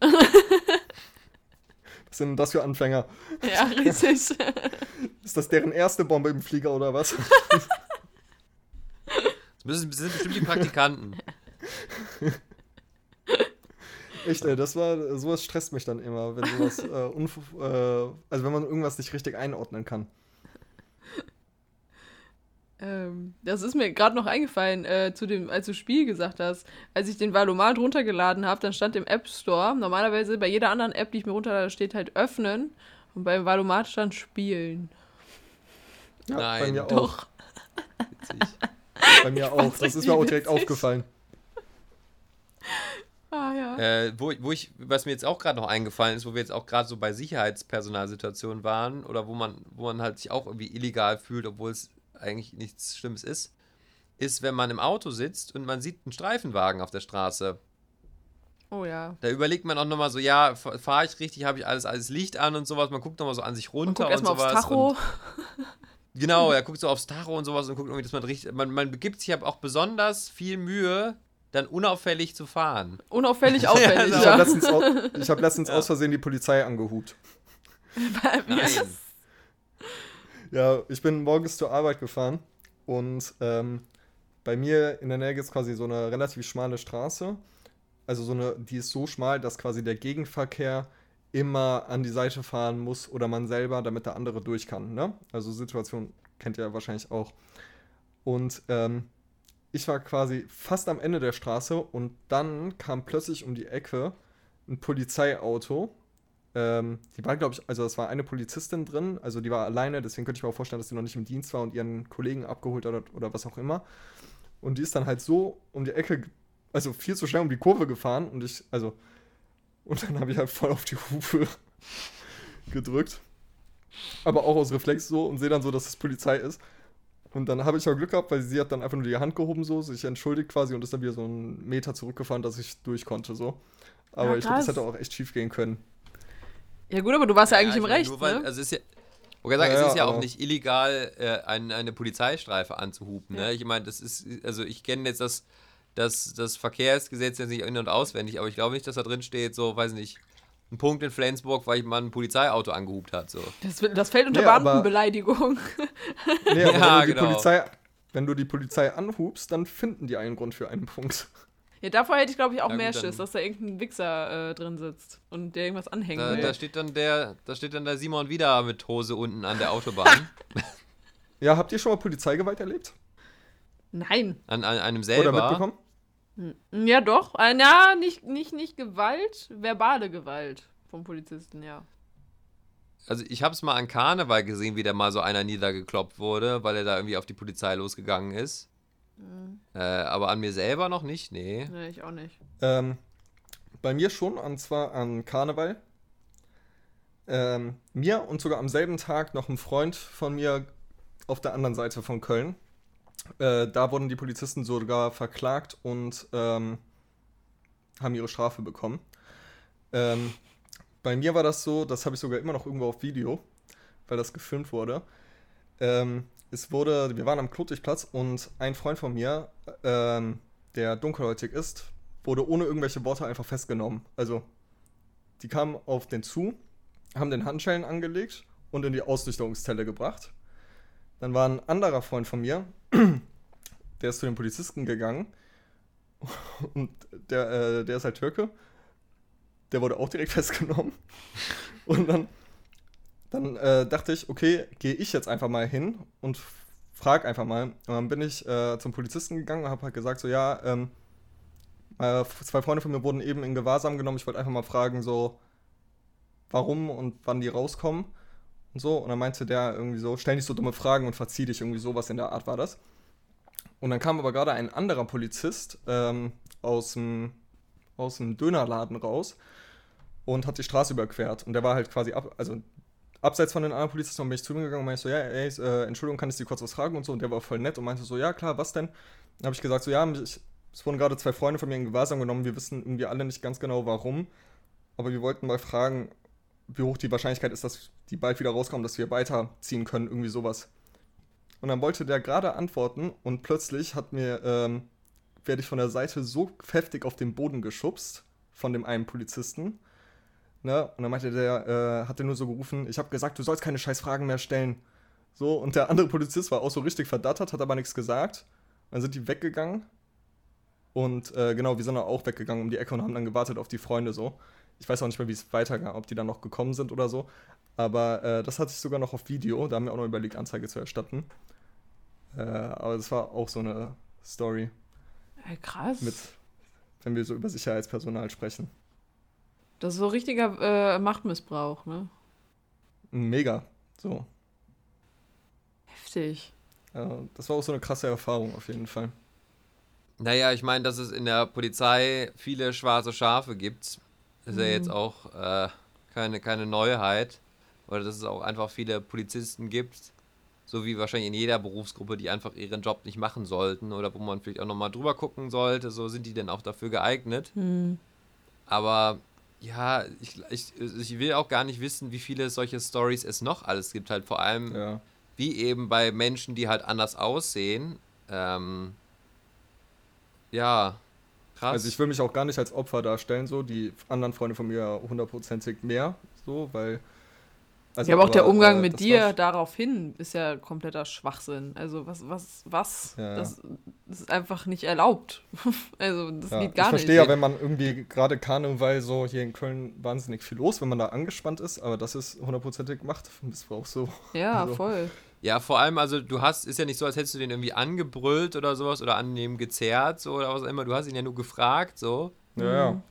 Was sind denn das für Anfänger? Ja, richtig. Ist das deren erste Bombe im Flieger oder was? Das müssen- das sind bestimmt die Praktikanten. Echt, ey, das war, sowas stresst mich dann immer, wenn sowas, äh, unf äh, also wenn man irgendwas nicht richtig einordnen kann. ähm, das ist mir gerade noch eingefallen, äh, zu dem, als du Spiel gesagt hast. Als ich den Valomat runtergeladen habe, dann stand im App Store, normalerweise bei jeder anderen App, die ich mir runterlade, steht halt öffnen. Und beim Valomat stand spielen. Ja, bei Nein, mir auch. Doch. Witzig. Bei mir auch. fand's Das ist mir auch direkt witzig. aufgefallen. Ah ja. Äh, wo, wo ich, was mir jetzt auch gerade noch eingefallen ist, wo wir jetzt auch gerade so bei Sicherheitspersonalsituationen waren oder wo man, wo man halt sich auch irgendwie illegal fühlt, obwohl es eigentlich nichts Schlimmes ist, ist, wenn man im Auto sitzt und man sieht einen Streifenwagen auf der Straße. Oh ja. Da überlegt man auch nochmal so, ja, fahre ich richtig, habe ich alles, alles Licht an und sowas. Man guckt nochmal so an sich Und runter und, erstmal aufs sowas. Tacho. Und genau, er guckt so aufs Tacho und sowas und guckt irgendwie, dass man richtig, man, man begibt sich aber auch besonders viel Mühe, dann unauffällig zu fahren. Unauffällig auffällig, Ja, Ich ja. habe letztens, au ich hab letztens aus Versehen die Polizei angehupt. Das? Ja, ich bin morgens zur Arbeit gefahren und ähm, bei mir in der Nähe gibt es quasi so eine relativ schmale Straße. Also so eine, die ist so schmal, dass quasi der Gegenverkehr immer an die Seite fahren muss oder man selber, damit der andere durch kann. Ne? Also Situation kennt ihr wahrscheinlich auch. Und ähm, ich war quasi fast am Ende der Straße und dann kam plötzlich um die Ecke ein Polizeiauto. Ähm, die war, glaube ich, also es war eine Polizistin drin, also die war alleine, deswegen könnte ich mir auch vorstellen, dass sie noch nicht im Dienst war und ihren Kollegen abgeholt hat oder, was auch immer. Und die ist dann halt so um die Ecke, also viel zu schnell um die Kurve gefahren und ich, also, und dann habe ich halt voll auf die Hufe gedrückt. Aber auch aus Reflex so und sehe dann so, dass es Polizei ist. Und dann habe ich auch Glück gehabt, weil sie hat dann einfach nur die Hand gehoben, so, sich entschuldigt quasi und ist dann wieder so einen Meter zurückgefahren, dass ich durch konnte, so. Aber Ja, ich glaube, das hätte auch echt schief gehen können. Ja gut, aber du warst ja eigentlich Ja, im ich meine, Recht, nur weil- ne? Also es ist ja, ich wollte sagen, Ja, es ist ja ja, auch nicht illegal, äh, ein, eine Polizeistreife anzuhupen. Ja. Ne? Ich meine, das ist, also ich kenne jetzt das, das, das Verkehrsgesetz jetzt nicht in- und auswendig, aber ich glaube nicht, dass da drin steht, so, weiß nicht, ein Punkt in Flensburg, weil ich mal ein Polizeiauto angehupt hat. So. Das, das fällt unter Nee, Beamtenbeleidigung. Nee, aber Ja, wenn, du die genau. Polizei, wenn du die Polizei anhubst, dann finden die einen Grund für einen Punkt. Ja, davor hätte ich, glaube ich, auch Ja, mehr gut, Schiss, dass da irgendein Wichser äh, drin sitzt und der irgendwas anhängen Da, will. da steht dann der, da steht dann der Simon wieder mit Hose unten an der Autobahn. Ja, habt ihr schon mal Polizeigewalt erlebt? Nein. an, an einem Oder selber. mitbekommen? Ja, doch. Äh, ja, nicht, nicht, nicht Gewalt, verbale Gewalt vom Polizisten, ja. Also ich habe es mal an Karneval gesehen, wie da mal so einer niedergekloppt wurde, weil er da irgendwie auf die Polizei losgegangen ist. Äh, aber an mir selber noch nicht, nee. Nee, ich auch nicht. Ähm, bei mir schon, und zwar an Karneval. Ähm, mir und sogar am selben Tag noch ein Freund von mir auf der anderen Seite von Köln. Äh, da wurden die Polizisten sogar verklagt und ähm, haben ihre Strafe bekommen. Ähm, bei mir war das so, das habe ich sogar immer noch irgendwo auf Video, weil das gefilmt wurde. Ähm, es wurde, wir waren am Klotigplatz und ein Freund von mir, ähm, der dunkelhäutig ist, wurde ohne irgendwelche Worte einfach festgenommen. Also, die kamen auf den zu, haben den Handschellen angelegt und in die Ausnüchterungszelle gebracht. Dann war ein anderer Freund von mir, der ist zu den Polizisten gegangen und der, äh, der ist halt Türke. Der wurde auch direkt festgenommen. Und dann, dann äh, dachte ich, okay, gehe ich jetzt einfach mal hin und frag einfach mal. Und dann bin ich äh, zum Polizisten gegangen und habe halt gesagt, so ja, ähm, äh, zwei Freunde von mir wurden eben in Gewahrsam genommen. Ich wollte einfach mal fragen, so, warum und wann die rauskommen und so. Und dann meinte der irgendwie so, stell nicht so dumme Fragen und verzieh dich, irgendwie sowas in der Art war das. Und dann kam aber gerade ein anderer Polizist ähm, aus dem aus dem Dönerladen raus und hat die Straße überquert. Und der war halt quasi ab, also abseits von den anderen Polizisten und bin ich zu ihm gegangen und meinte so, ja, ey, äh, Entschuldigung, kann ich dir kurz was fragen und so. Und der war voll nett und meinte so, ja, klar, was denn? Dann habe ich gesagt, so, ja, ich, es wurden gerade zwei Freunde von mir in Gewahrsam genommen. Wir wissen irgendwie alle nicht ganz genau, warum. Aber wir wollten mal fragen, wie hoch die Wahrscheinlichkeit ist, dass die bald wieder rauskommen, dass wir weiterziehen können, irgendwie sowas. Und dann wollte der gerade antworten und plötzlich hat mir, ähm, werde ich von der Seite so heftig auf den Boden geschubst von dem einen Polizisten. Ne? Und dann meinte der, äh, hat er nur so gerufen, ich habe gesagt, du sollst keine scheiß Fragen mehr stellen. So, und der andere Polizist war auch so richtig verdattert, hat aber nichts gesagt. Dann sind die weggegangen. Und äh, genau, wir sind auch weggegangen um die Ecke und haben dann gewartet auf die Freunde so. Ich weiß auch nicht mehr, wie es weiterging, ob die dann noch gekommen sind oder so. Aber äh, das hatte ich sogar noch auf Video. Da haben wir auch noch überlegt, Anzeige zu erstatten. Äh, aber das war auch so eine Story Ey, krass. mit, wenn wir so über Sicherheitspersonal sprechen. Das ist so richtiger äh, Machtmissbrauch, ne? Mega. So. Heftig. Äh, das war auch so eine krasse Erfahrung auf jeden Fall. Naja, ich meine, dass es in der Polizei viele schwarze Schafe gibt, ist ja jetzt auch äh, keine, keine Neuheit. Oder dass es auch einfach viele Polizisten gibt, so wie wahrscheinlich in jeder Berufsgruppe, die einfach ihren Job nicht machen sollten oder wo man vielleicht auch nochmal drüber gucken sollte, so sind die denn auch dafür geeignet. Aber ja, ich, ich, ich will auch gar nicht wissen, wie viele solche Stories es noch alles gibt, halt vor allem Ja. wie eben bei Menschen, die halt anders aussehen. Ähm, ja, krass. Also ich will mich auch gar nicht als Opfer darstellen, so. Die anderen Freunde von mir hundertprozentig mehr, so, weil. Also, ja, aber auch der Umgang äh, mit dir daraufhin ist ja kompletter Schwachsinn. Also was, was, was? Ja, ja. Das, das ist einfach nicht erlaubt. also das Ja, geht gar ich nicht. verstehe ja, wenn man irgendwie gerade Karneval so hier in Köln wahnsinnig viel los, wenn man da angespannt ist, aber das ist hundertprozentig Machtmissbrauch so. Ja, also- voll. ja, vor allem, also du hast, ist ja nicht so, als hättest du den irgendwie angebrüllt oder sowas oder an dem gezerrt, so oder was auch immer. Du hast ihn ja nur gefragt, so. Ja, ja.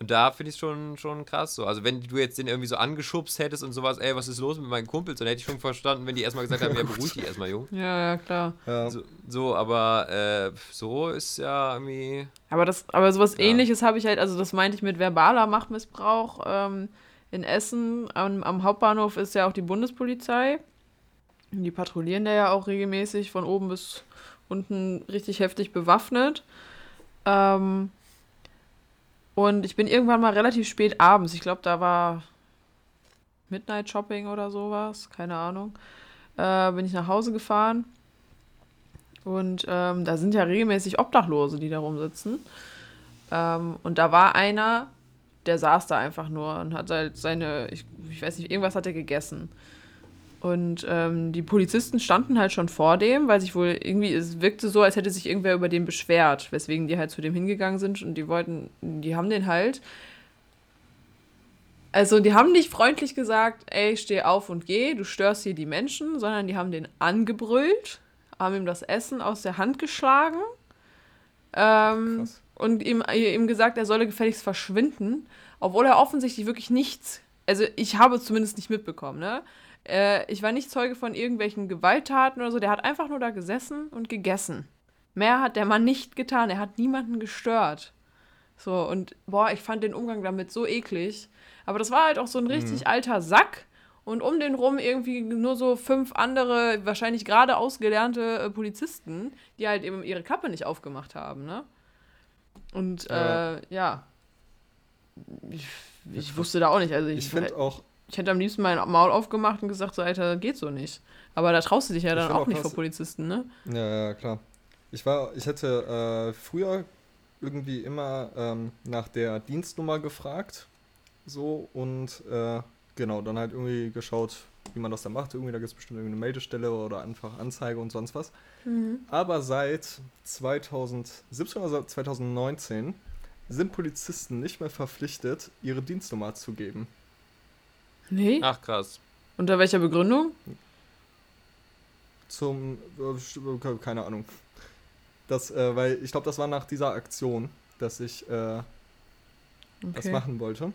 Und da finde ich schon, schon krass so. Also wenn du jetzt den irgendwie so angeschubst hättest und sowas, ey, was ist los mit meinen Kumpels, dann hätte ich schon verstanden, wenn die erstmal gesagt haben, ja, beruhig dich erstmal, Jung. Ja, ja, klar. ja. So, so aber äh, so ist ja irgendwie. Aber das, aber sowas Ja. ähnliches habe ich halt, also das meinte ich mit verbaler Machtmissbrauch. Ähm, in Essen am, am Hauptbahnhof ist ja auch die Bundespolizei. Die patrouillieren da ja auch regelmäßig von oben bis unten richtig heftig bewaffnet. Ähm, und ich bin irgendwann mal relativ spät abends, ich glaube, da war Midnight Shopping oder sowas, keine Ahnung, äh, bin ich nach Hause gefahren. Und ähm, da sind ja regelmäßig Obdachlose, die da rumsitzen. Ähm, und da war einer, der saß da einfach nur und hat halt seine, ich, ich weiß nicht, irgendwas hat er gegessen. Und ähm, die Polizisten standen halt schon vor dem, weil sich wohl irgendwie, es wirkte so, als hätte sich irgendwer über den beschwert, weswegen die halt zu dem hingegangen sind und die wollten, die haben den halt. Also, die haben nicht freundlich gesagt, ey, steh auf und geh, du störst hier die Menschen, sondern die haben den angebrüllt, haben ihm das Essen aus der Hand geschlagen ähm, und ihm, ihm gesagt, er solle gefälligst verschwinden, obwohl er offensichtlich wirklich nichts, also ich habe es zumindest nicht mitbekommen, ne? Äh, ich war nicht Zeuge von irgendwelchen Gewalttaten oder so, der hat einfach nur da gesessen und gegessen. Mehr hat der Mann nicht getan, er hat niemanden gestört. So, und boah, ich fand den Umgang damit so eklig. Aber das war halt auch so ein richtig alter Sack. Und um den rum irgendwie nur so fünf andere, wahrscheinlich gerade ausgelernte äh, Polizisten, die halt eben ihre Kappe nicht aufgemacht haben, ne? Und Ja. äh, ja. Ich, ich wusste da auch nicht. Also ich, Ich finde auch, ich hätte am liebsten mein Maul aufgemacht und gesagt, so, Alter, geht so nicht. Aber da traust du dich ja dann auch auch nicht vor Polizisten, ne? ja, ja, klar. Ich war, ich hätte äh, früher irgendwie immer ähm, nach der Dienstnummer gefragt. So und äh, genau, dann halt irgendwie geschaut, wie man das dann macht. Irgendwie, da gibt es bestimmt irgendeine Meldestelle oder einfach Anzeige und sonst was. Aber seit 2017 oder seit 2019 sind Polizisten nicht mehr verpflichtet, ihre Dienstnummer zu geben. Nee. Ach, krass. Unter welcher Begründung? Zum, äh, keine Ahnung. Das, äh, weil ich glaube, das war nach dieser Aktion, dass ich äh, das Okay. machen wollte.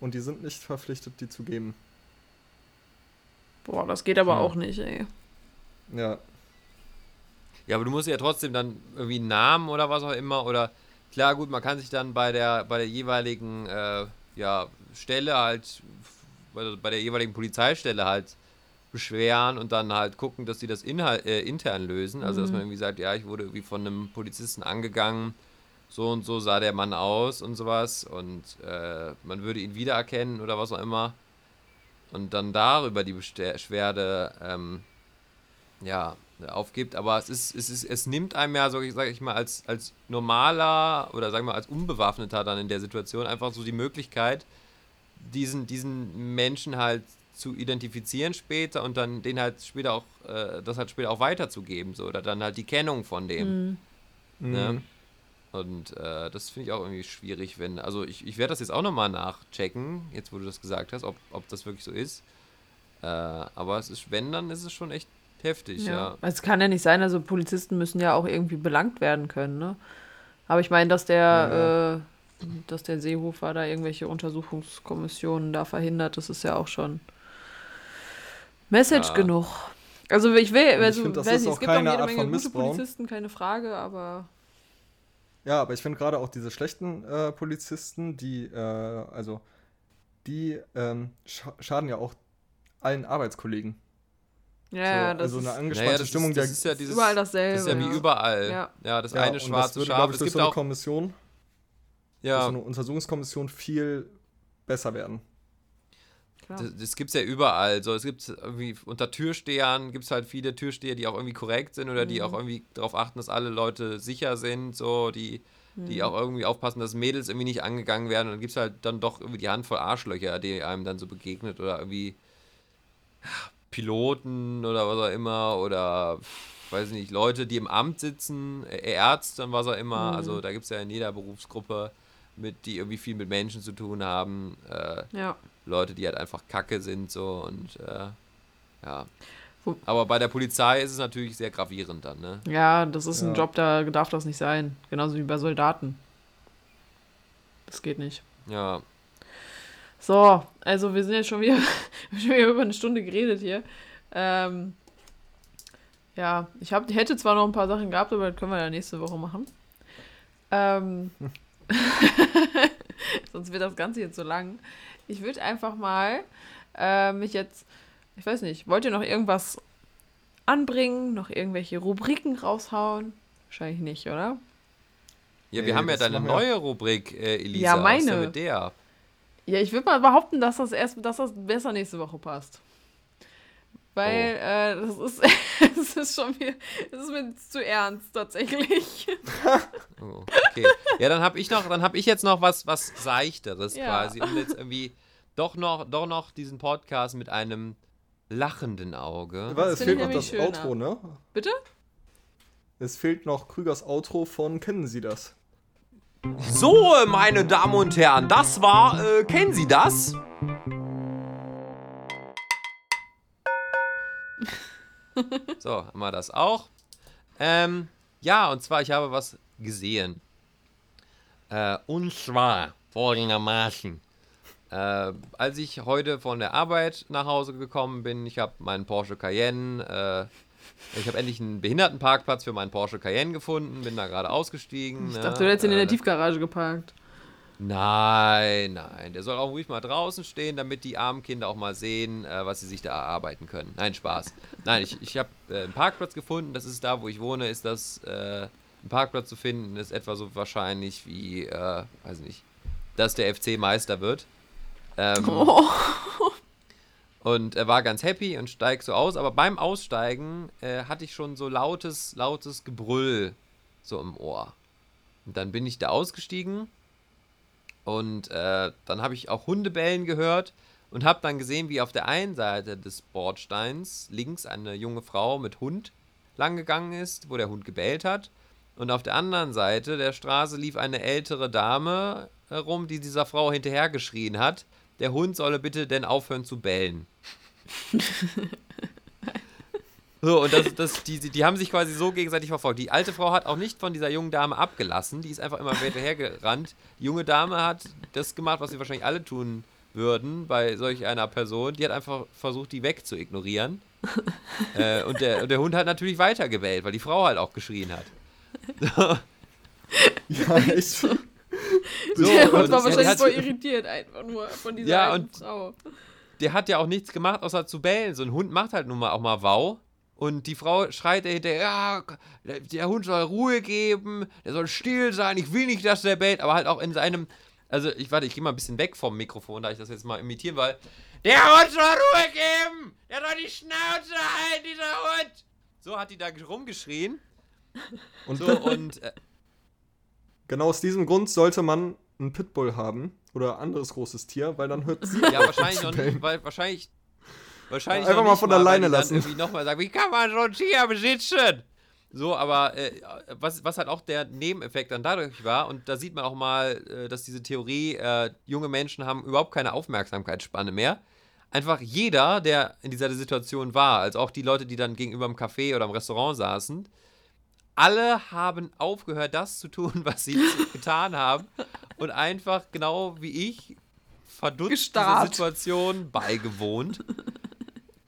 Und die sind nicht verpflichtet, die zu geben. Boah, das geht aber Hm. auch nicht, ey. Ja, Ja, aber du musst ja trotzdem dann irgendwie einen Namen oder was auch immer oder klar, gut, man kann sich dann bei der bei der jeweiligen äh, ja, Stelle halt bei, der jeweiligen Polizeistelle halt beschweren und dann halt gucken, dass die das inhalt, äh, intern lösen. Also dass man irgendwie sagt, ja, ich wurde irgendwie von einem Polizisten angegangen, so und so sah der Mann aus und sowas und äh, man würde ihn wiedererkennen oder was auch immer. Und dann darüber die Beschwerde ähm, ja, aufgibt, aber es ist, es ist, es nimmt einem ja, so sage ich mal, als, als normaler oder sagen wir als Unbewaffneter dann in der Situation einfach so die Möglichkeit, diesen, diesen Menschen halt zu identifizieren später und dann den halt später auch, äh, das halt später auch weiterzugeben, so, oder dann halt die Kennung von dem. Mhm. Ne? Und äh, das finde ich auch irgendwie schwierig, wenn. Also ich, ich werde das jetzt auch nochmal nachchecken, jetzt wo du das gesagt hast, ob, ob das wirklich so ist. Äh, aber es ist, wenn, dann ist es schon echt heftig, ja. Es kann ja nicht sein, also Polizisten müssen ja auch irgendwie belangt werden können, ne? Aber ich meine, dass der, Ja. äh, dass der Seehofer da irgendwelche Untersuchungskommissionen da verhindert, das ist ja auch schon Message Ja. genug. Also ich will, ich also, find, das weiß ist nicht, auch es gibt auch keine jede Art Menge gute Missbrauch. Polizisten, keine Frage, aber Ja, aber ich finde gerade auch diese schlechten äh, Polizisten, die, äh, also, die ähm, scha schaden ja auch allen Arbeitskollegen. ja, so, ja, das also eine ist angespannte Naja, das, Stimmung ist, der das ist ja dieses. überall dasselbe. Das ist ja wie ja. überall. Ja. Ja, das Ja, eine und das schwarze würde, Schaf. ich, Es gibt so eine auch. Kommission, Ja, so eine Untersuchungskommission viel besser werden. Klar. Das, das gibt's ja überall. So, es gibt irgendwie unter Türstehern gibt es halt viele Türsteher, die auch irgendwie korrekt sind oder Mhm. die auch irgendwie darauf achten, dass alle Leute sicher sind, so, die, Mhm. die auch irgendwie aufpassen, dass Mädels irgendwie nicht angegangen werden. Und dann gibt es halt dann doch irgendwie die Handvoll Arschlöcher, die einem dann so begegnet oder irgendwie Piloten oder was auch immer oder weiß ich nicht, Leute, die im Amt sitzen, äh, Ärzte und was auch immer. Mhm. Also da gibt es ja in jeder Berufsgruppe mit, die irgendwie viel mit Menschen zu tun haben. Äh, Ja. Leute, die halt einfach kacke sind, so und äh, ja. Aber bei der Polizei ist es natürlich sehr gravierend dann, ne? Ja, das ist ein Ja. Job, da darf das nicht sein. Genauso wie bei Soldaten. Das geht nicht. Ja. So, also wir sind jetzt schon wieder, schon wieder über eine Stunde geredet hier. Ähm, ja, ich hab, hätte zwar noch ein paar Sachen gehabt, aber das können wir ja nächste Woche machen. Ähm, sonst wird das Ganze jetzt so lang. Ich würde einfach mal äh, mich jetzt, ich weiß nicht, wollt ihr noch irgendwas anbringen, noch irgendwelche Rubriken raushauen? Wahrscheinlich nicht, oder? Ja, wir haben ja deine neue Rubrik, äh, Elisa. Ja, Was ist denn meine. mit der? Ja, ich würde mal behaupten, dass das erst, dass das besser nächste Woche passt. Weil äh, das ist, es ist schon wieder, das ist mir zu ernst tatsächlich. Oh, okay. Ja, dann habe ich noch, dann habe ich jetzt noch was, was seichteres Ja. quasi, um jetzt irgendwie doch noch, doch noch diesen Podcast mit einem lachenden Auge. Weil es fehlt noch das schöner. Outro, ne? Bitte? Es fehlt noch Krügers Outro von Kennen Sie das? So, meine Damen und Herren, das war, äh, kennen Sie das? so, haben wir das auch. Ähm, ja, und zwar, ich habe was gesehen. Äh, und zwar folgendermaßen. Äh, als ich heute von der Arbeit nach Hause gekommen bin, ich habe meinen Porsche Cayenne, äh, ich habe endlich einen Behindertenparkplatz für meinen Porsche Cayenne gefunden, bin da gerade ausgestiegen. Ich ne, dachte, du hättest ihn in der äh, Tiefgarage geparkt. Nein, nein. Der soll auch ruhig mal draußen stehen, damit die armen Kinder auch mal sehen, äh, was sie sich da erarbeiten können. Nein, Spaß. Nein, ich, ich habe äh, einen Parkplatz gefunden. Das ist da, wo ich wohne, ist das äh, ein Parkplatz zu finden, ist etwa so wahrscheinlich wie, äh, weiß nicht, dass der FC Meister wird. Ähm, Oh. und er war ganz happy und steigt so aus, aber beim Aussteigen äh, hatte ich schon so lautes, lautes Gebrüll so im Ohr. Und dann bin ich da ausgestiegen und äh, dann habe ich auch Hundebellen gehört und habe dann gesehen, wie auf der einen Seite des Bordsteins links eine junge Frau mit Hund langgegangen ist, wo der Hund gebellt hat. Und auf der anderen Seite der Straße lief eine ältere Dame herum, die dieser Frau hinterhergeschrien hat, der Hund solle bitte denn aufhören zu bellen. So, und das, das, die, die haben sich quasi so gegenseitig verfolgt. Die alte Frau hat auch nicht von dieser jungen Dame abgelassen, die ist einfach immer weiter hergerannt. Die junge Dame hat das gemacht, was sie wahrscheinlich alle tun würden bei solch einer Person. Die hat einfach versucht, die weg zu ignorieren. äh, und, der, und der Hund hat natürlich weiter gebellt, weil die Frau halt auch geschrien hat. Ja, echt. So, der und Hund war der wahrscheinlich hat- voll irritiert einfach nur von dieser Ja, alten und- Frau. der hat ja auch nichts gemacht, außer zu bellen. So ein Hund macht halt nun mal auch mal Wow. Und die Frau schreit dahinter, ja, der- Hund soll Ruhe geben, der soll still sein, ich will nicht, dass der bellt, aber halt auch in seinem, also ich warte, ich gehe mal ein bisschen weg vom Mikrofon, da ich das jetzt mal imitieren, weil der Hund soll Ruhe geben, der soll die Schnauze halten, dieser Hund. So hat die da rumgeschrien. Und So, und äh, genau aus diesem Grund sollte man einen Pitbull haben oder anderes großes Tier, weil dann hört sie ja, wahrscheinlich noch nicht, weil wahrscheinlich, wahrscheinlich Einfach mal von alleine dann lassen. irgendwie nochmal sagen, wie kann man so ein Tier besitzen? So, aber äh, was, was halt auch der Nebeneffekt dann dadurch war, und da sieht man auch mal, äh, dass diese Theorie, äh, junge Menschen haben überhaupt keine Aufmerksamkeitsspanne mehr. Einfach jeder, der in dieser Situation war, also auch die Leute, die dann gegenüber im Café oder im Restaurant saßen, alle haben aufgehört, das zu tun, was sie getan haben und einfach genau wie ich verdutzt dieser Gestarrt. Situation beigewohnt.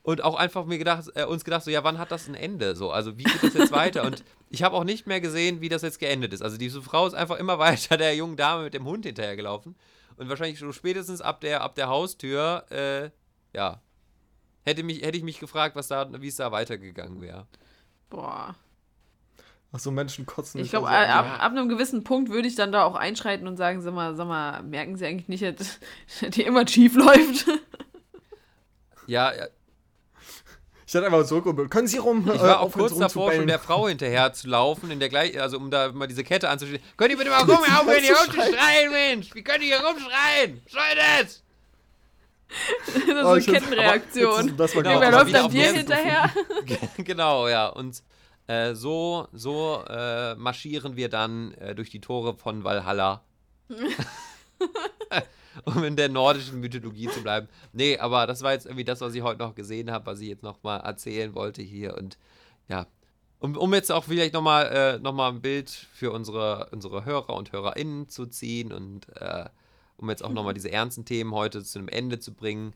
Und auch einfach mir gedacht, äh, uns gedacht, so, ja, wann hat das ein Ende? So, also wie geht das jetzt weiter? Und ich habe auch nicht mehr gesehen, wie das jetzt geendet ist. Also diese Frau ist einfach immer weiter der jungen Dame mit dem Hund hinterhergelaufen. Und wahrscheinlich so spätestens ab der, ab der Haustür, äh, ja, hätte, mich, hätte ich mich gefragt, was da, wie es da weitergegangen wäre. Boah. Ach so, Menschen kotzen Ich glaube, also ab, an. ab einem gewissen Punkt würde ich dann da auch einschreiten und sagen, sag mal, sag mal, merken Sie eigentlich nicht, dass hier immer schief läuft? Ja, Ich hätte einfach zurück können Sie rum? ich war auch kurz davor, schon der Frau hinterher zu laufen, in der gleich, also um da mal diese Kette anzustellen. Könnt ihr bitte mal rum, aufhören hier rumzuschreien, Mensch! Wie könnt ihr hier rumschreien? Soll das? das ist so eine Kettenreaktion. Das war Genau, Wer aber läuft wieder dann dir hinterher? genau, ja. Und äh, so, so äh, marschieren wir dann äh, durch die Tore von Valhalla. Um in der nordischen Mythologie zu bleiben. Nee, aber das war jetzt irgendwie das, was ich heute noch gesehen habe, was ich jetzt noch mal erzählen wollte hier. Und ja, um, um jetzt auch vielleicht noch mal, äh, noch ein Bild für unsere, unsere Hörer und HörerInnen zu ziehen und äh, um jetzt auch noch mal diese ernsten Themen heute zu einem Ende zu bringen.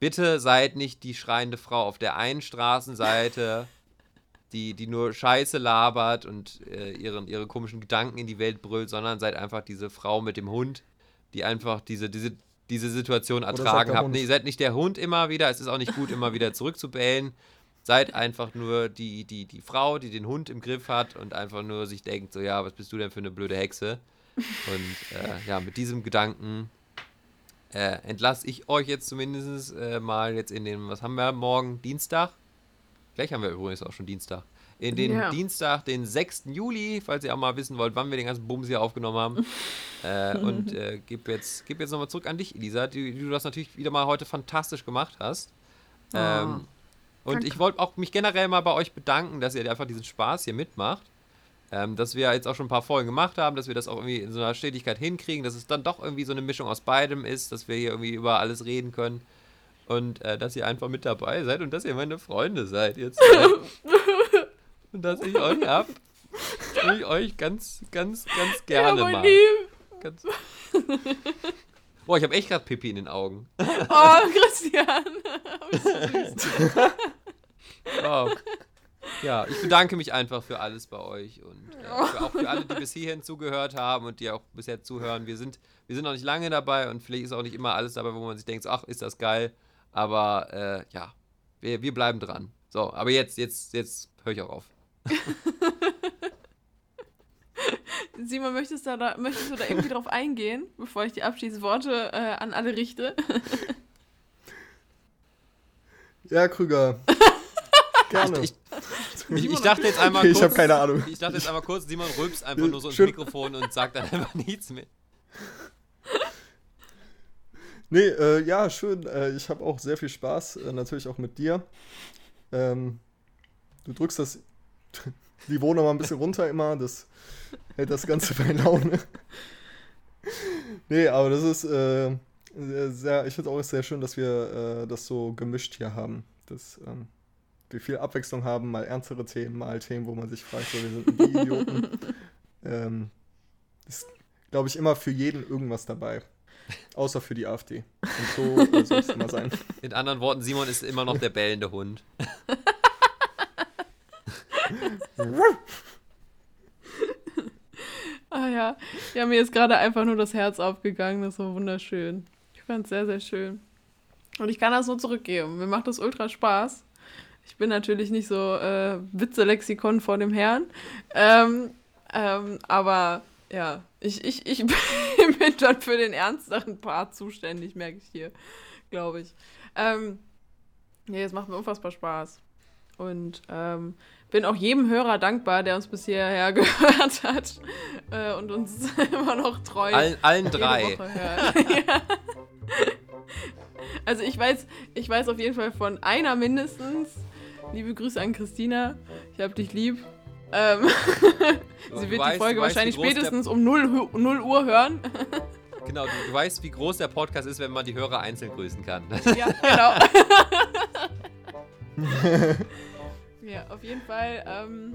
Bitte seid nicht die schreiende Frau auf der einen Straßenseite, die, die nur Scheiße labert und äh, ihren, ihre komischen Gedanken in die Welt brüllt, sondern seid einfach diese Frau mit dem Hund, die einfach diese, diese, diese Situation ertragen. Hund. Nee, seid nicht der Hund immer wieder, es ist auch nicht gut, immer wieder zurückzubellen. Seid einfach nur die, die, die Frau, die den Hund im Griff hat und einfach nur sich denkt, so ja, was bist du denn für eine blöde Hexe? Und äh, ja, mit diesem Gedanken äh, entlasse ich euch jetzt zumindest äh, mal jetzt in den, was haben wir morgen? Dienstag? Gleich haben wir übrigens auch schon Dienstag. In den Ja. Dienstag, den 6. Juli, falls ihr auch mal wissen wollt, wann wir den ganzen Bums hier aufgenommen haben. äh, und äh, gib jetzt, gib jetzt nochmal zurück an dich, Elisa, die, die du das natürlich wieder mal heute fantastisch gemacht hast. Ähm, Und Danke. ich wollte auch mich generell mal bei euch bedanken, dass ihr einfach diesen Spaß hier mitmacht. Ähm, dass wir jetzt auch schon ein paar Folgen gemacht haben, dass wir das auch irgendwie in so einer Stetigkeit hinkriegen, dass es dann doch irgendwie so eine Mischung aus beidem ist, dass wir hier irgendwie über alles reden können. Und äh, dass ihr einfach mit dabei seid und dass ihr meine Freunde seid jetzt. dass ich euch hab. Ich euch ganz, ganz, ganz gerne ja. Lieb. Ganz Boah, ich habe echt gerade Pipi in den Augen. Oh, Christian. Wow. Ja, ich bedanke mich einfach für alles bei euch und äh, für, auch für alle, die bis hierhin zugehört haben und die auch bisher zuhören. Wir sind, wir sind noch nicht lange dabei und vielleicht ist auch nicht immer alles dabei, wo man sich denkt, ach, ist das geil. Aber äh, ja, wir, wir bleiben dran. So, aber jetzt, jetzt, jetzt höre ich auch auf. Simon, möchtest du, da, möchtest du da irgendwie drauf eingehen, bevor ich die Abschiedsworte äh, an alle richte? Ja, Krüger. Gerne. Ich, ich, ich dachte jetzt einmal Okay, kurz. ich habe keine Ahnung. Ich dachte jetzt einmal kurz, Simon rülpst einfach nur so ins Schön. Mikrofon und sagt dann einfach nichts mehr. Nee, äh, ja, schön. Äh, ich habe auch sehr viel Spaß, äh, natürlich auch mit dir. Ähm, du drückst das Niveau noch mal ein bisschen runter immer, das hält das Ganze bei Laune. nee, aber das ist äh, sehr, ich finde auch sehr schön, dass wir äh, das so gemischt hier haben. Dass ähm, wir viel Abwechslung haben, mal ernstere Themen, mal Themen, wo man sich fragt, so, wir sind die Idioten. ähm, ist, glaube ich, immer für jeden irgendwas dabei. Außer für die AfD. Und so soll es immer sein. In anderen Worten, Simon ist immer noch der bellende Hund. Ah ja. Ja, mir ist gerade einfach nur das Herz aufgegangen. Das war wunderschön. Ich fand es sehr, sehr schön. Und ich kann das nur zurückgeben. Mir macht das ultra Spaß. Ich bin natürlich nicht so äh, Witze-Lexikon vor dem Herrn. Ähm, ähm, aber ja, ich, ich, ich bin dann für den ernsteren Part zuständig, merke ich hier, glaube ich. Ähm, nee, es macht mir unfassbar Spaß. Und ähm, bin auch jedem Hörer dankbar, der uns bis hierher gehört hat äh, und uns immer noch treu Allen, allen drei. Ja. Also ich weiß, ich weiß auf jeden Fall von einer mindestens. Liebe Grüße an Christina. Ich hab dich lieb. Ähm, sie wird weißt- die Folge weißt, wahrscheinlich der- spätestens um 0, Hu- 0 Uhr hören. Genau, du, du weißt, wie groß der Podcast ist, wenn man die Hörer einzeln grüßen kann. ja, genau. Ja, auf jeden Fall ähm,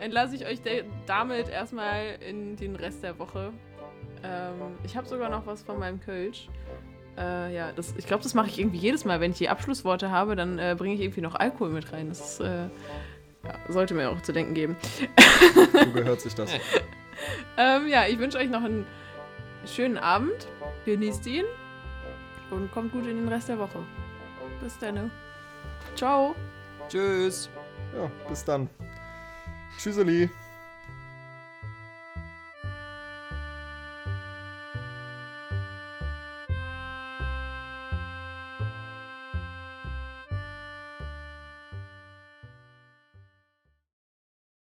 entlasse ich euch damit erstmal in den Rest der Woche. Ähm, ich habe sogar noch was von meinem Kölsch. Äh, ja, das, ich glaube, das mache ich irgendwie jedes Mal. Wenn ich die Abschlussworte habe, dann äh, bringe ich irgendwie noch Alkohol mit rein. Das ist, äh, ja, sollte mir auch zu denken geben. So gehört sich das. Ähm, ja, ich wünsche euch noch einen schönen Abend. Genießt ihn. Und kommt gut in den Rest der Woche. Bis dann. Ciao. Tschüss. Ja, bis dann. Tschüsseli.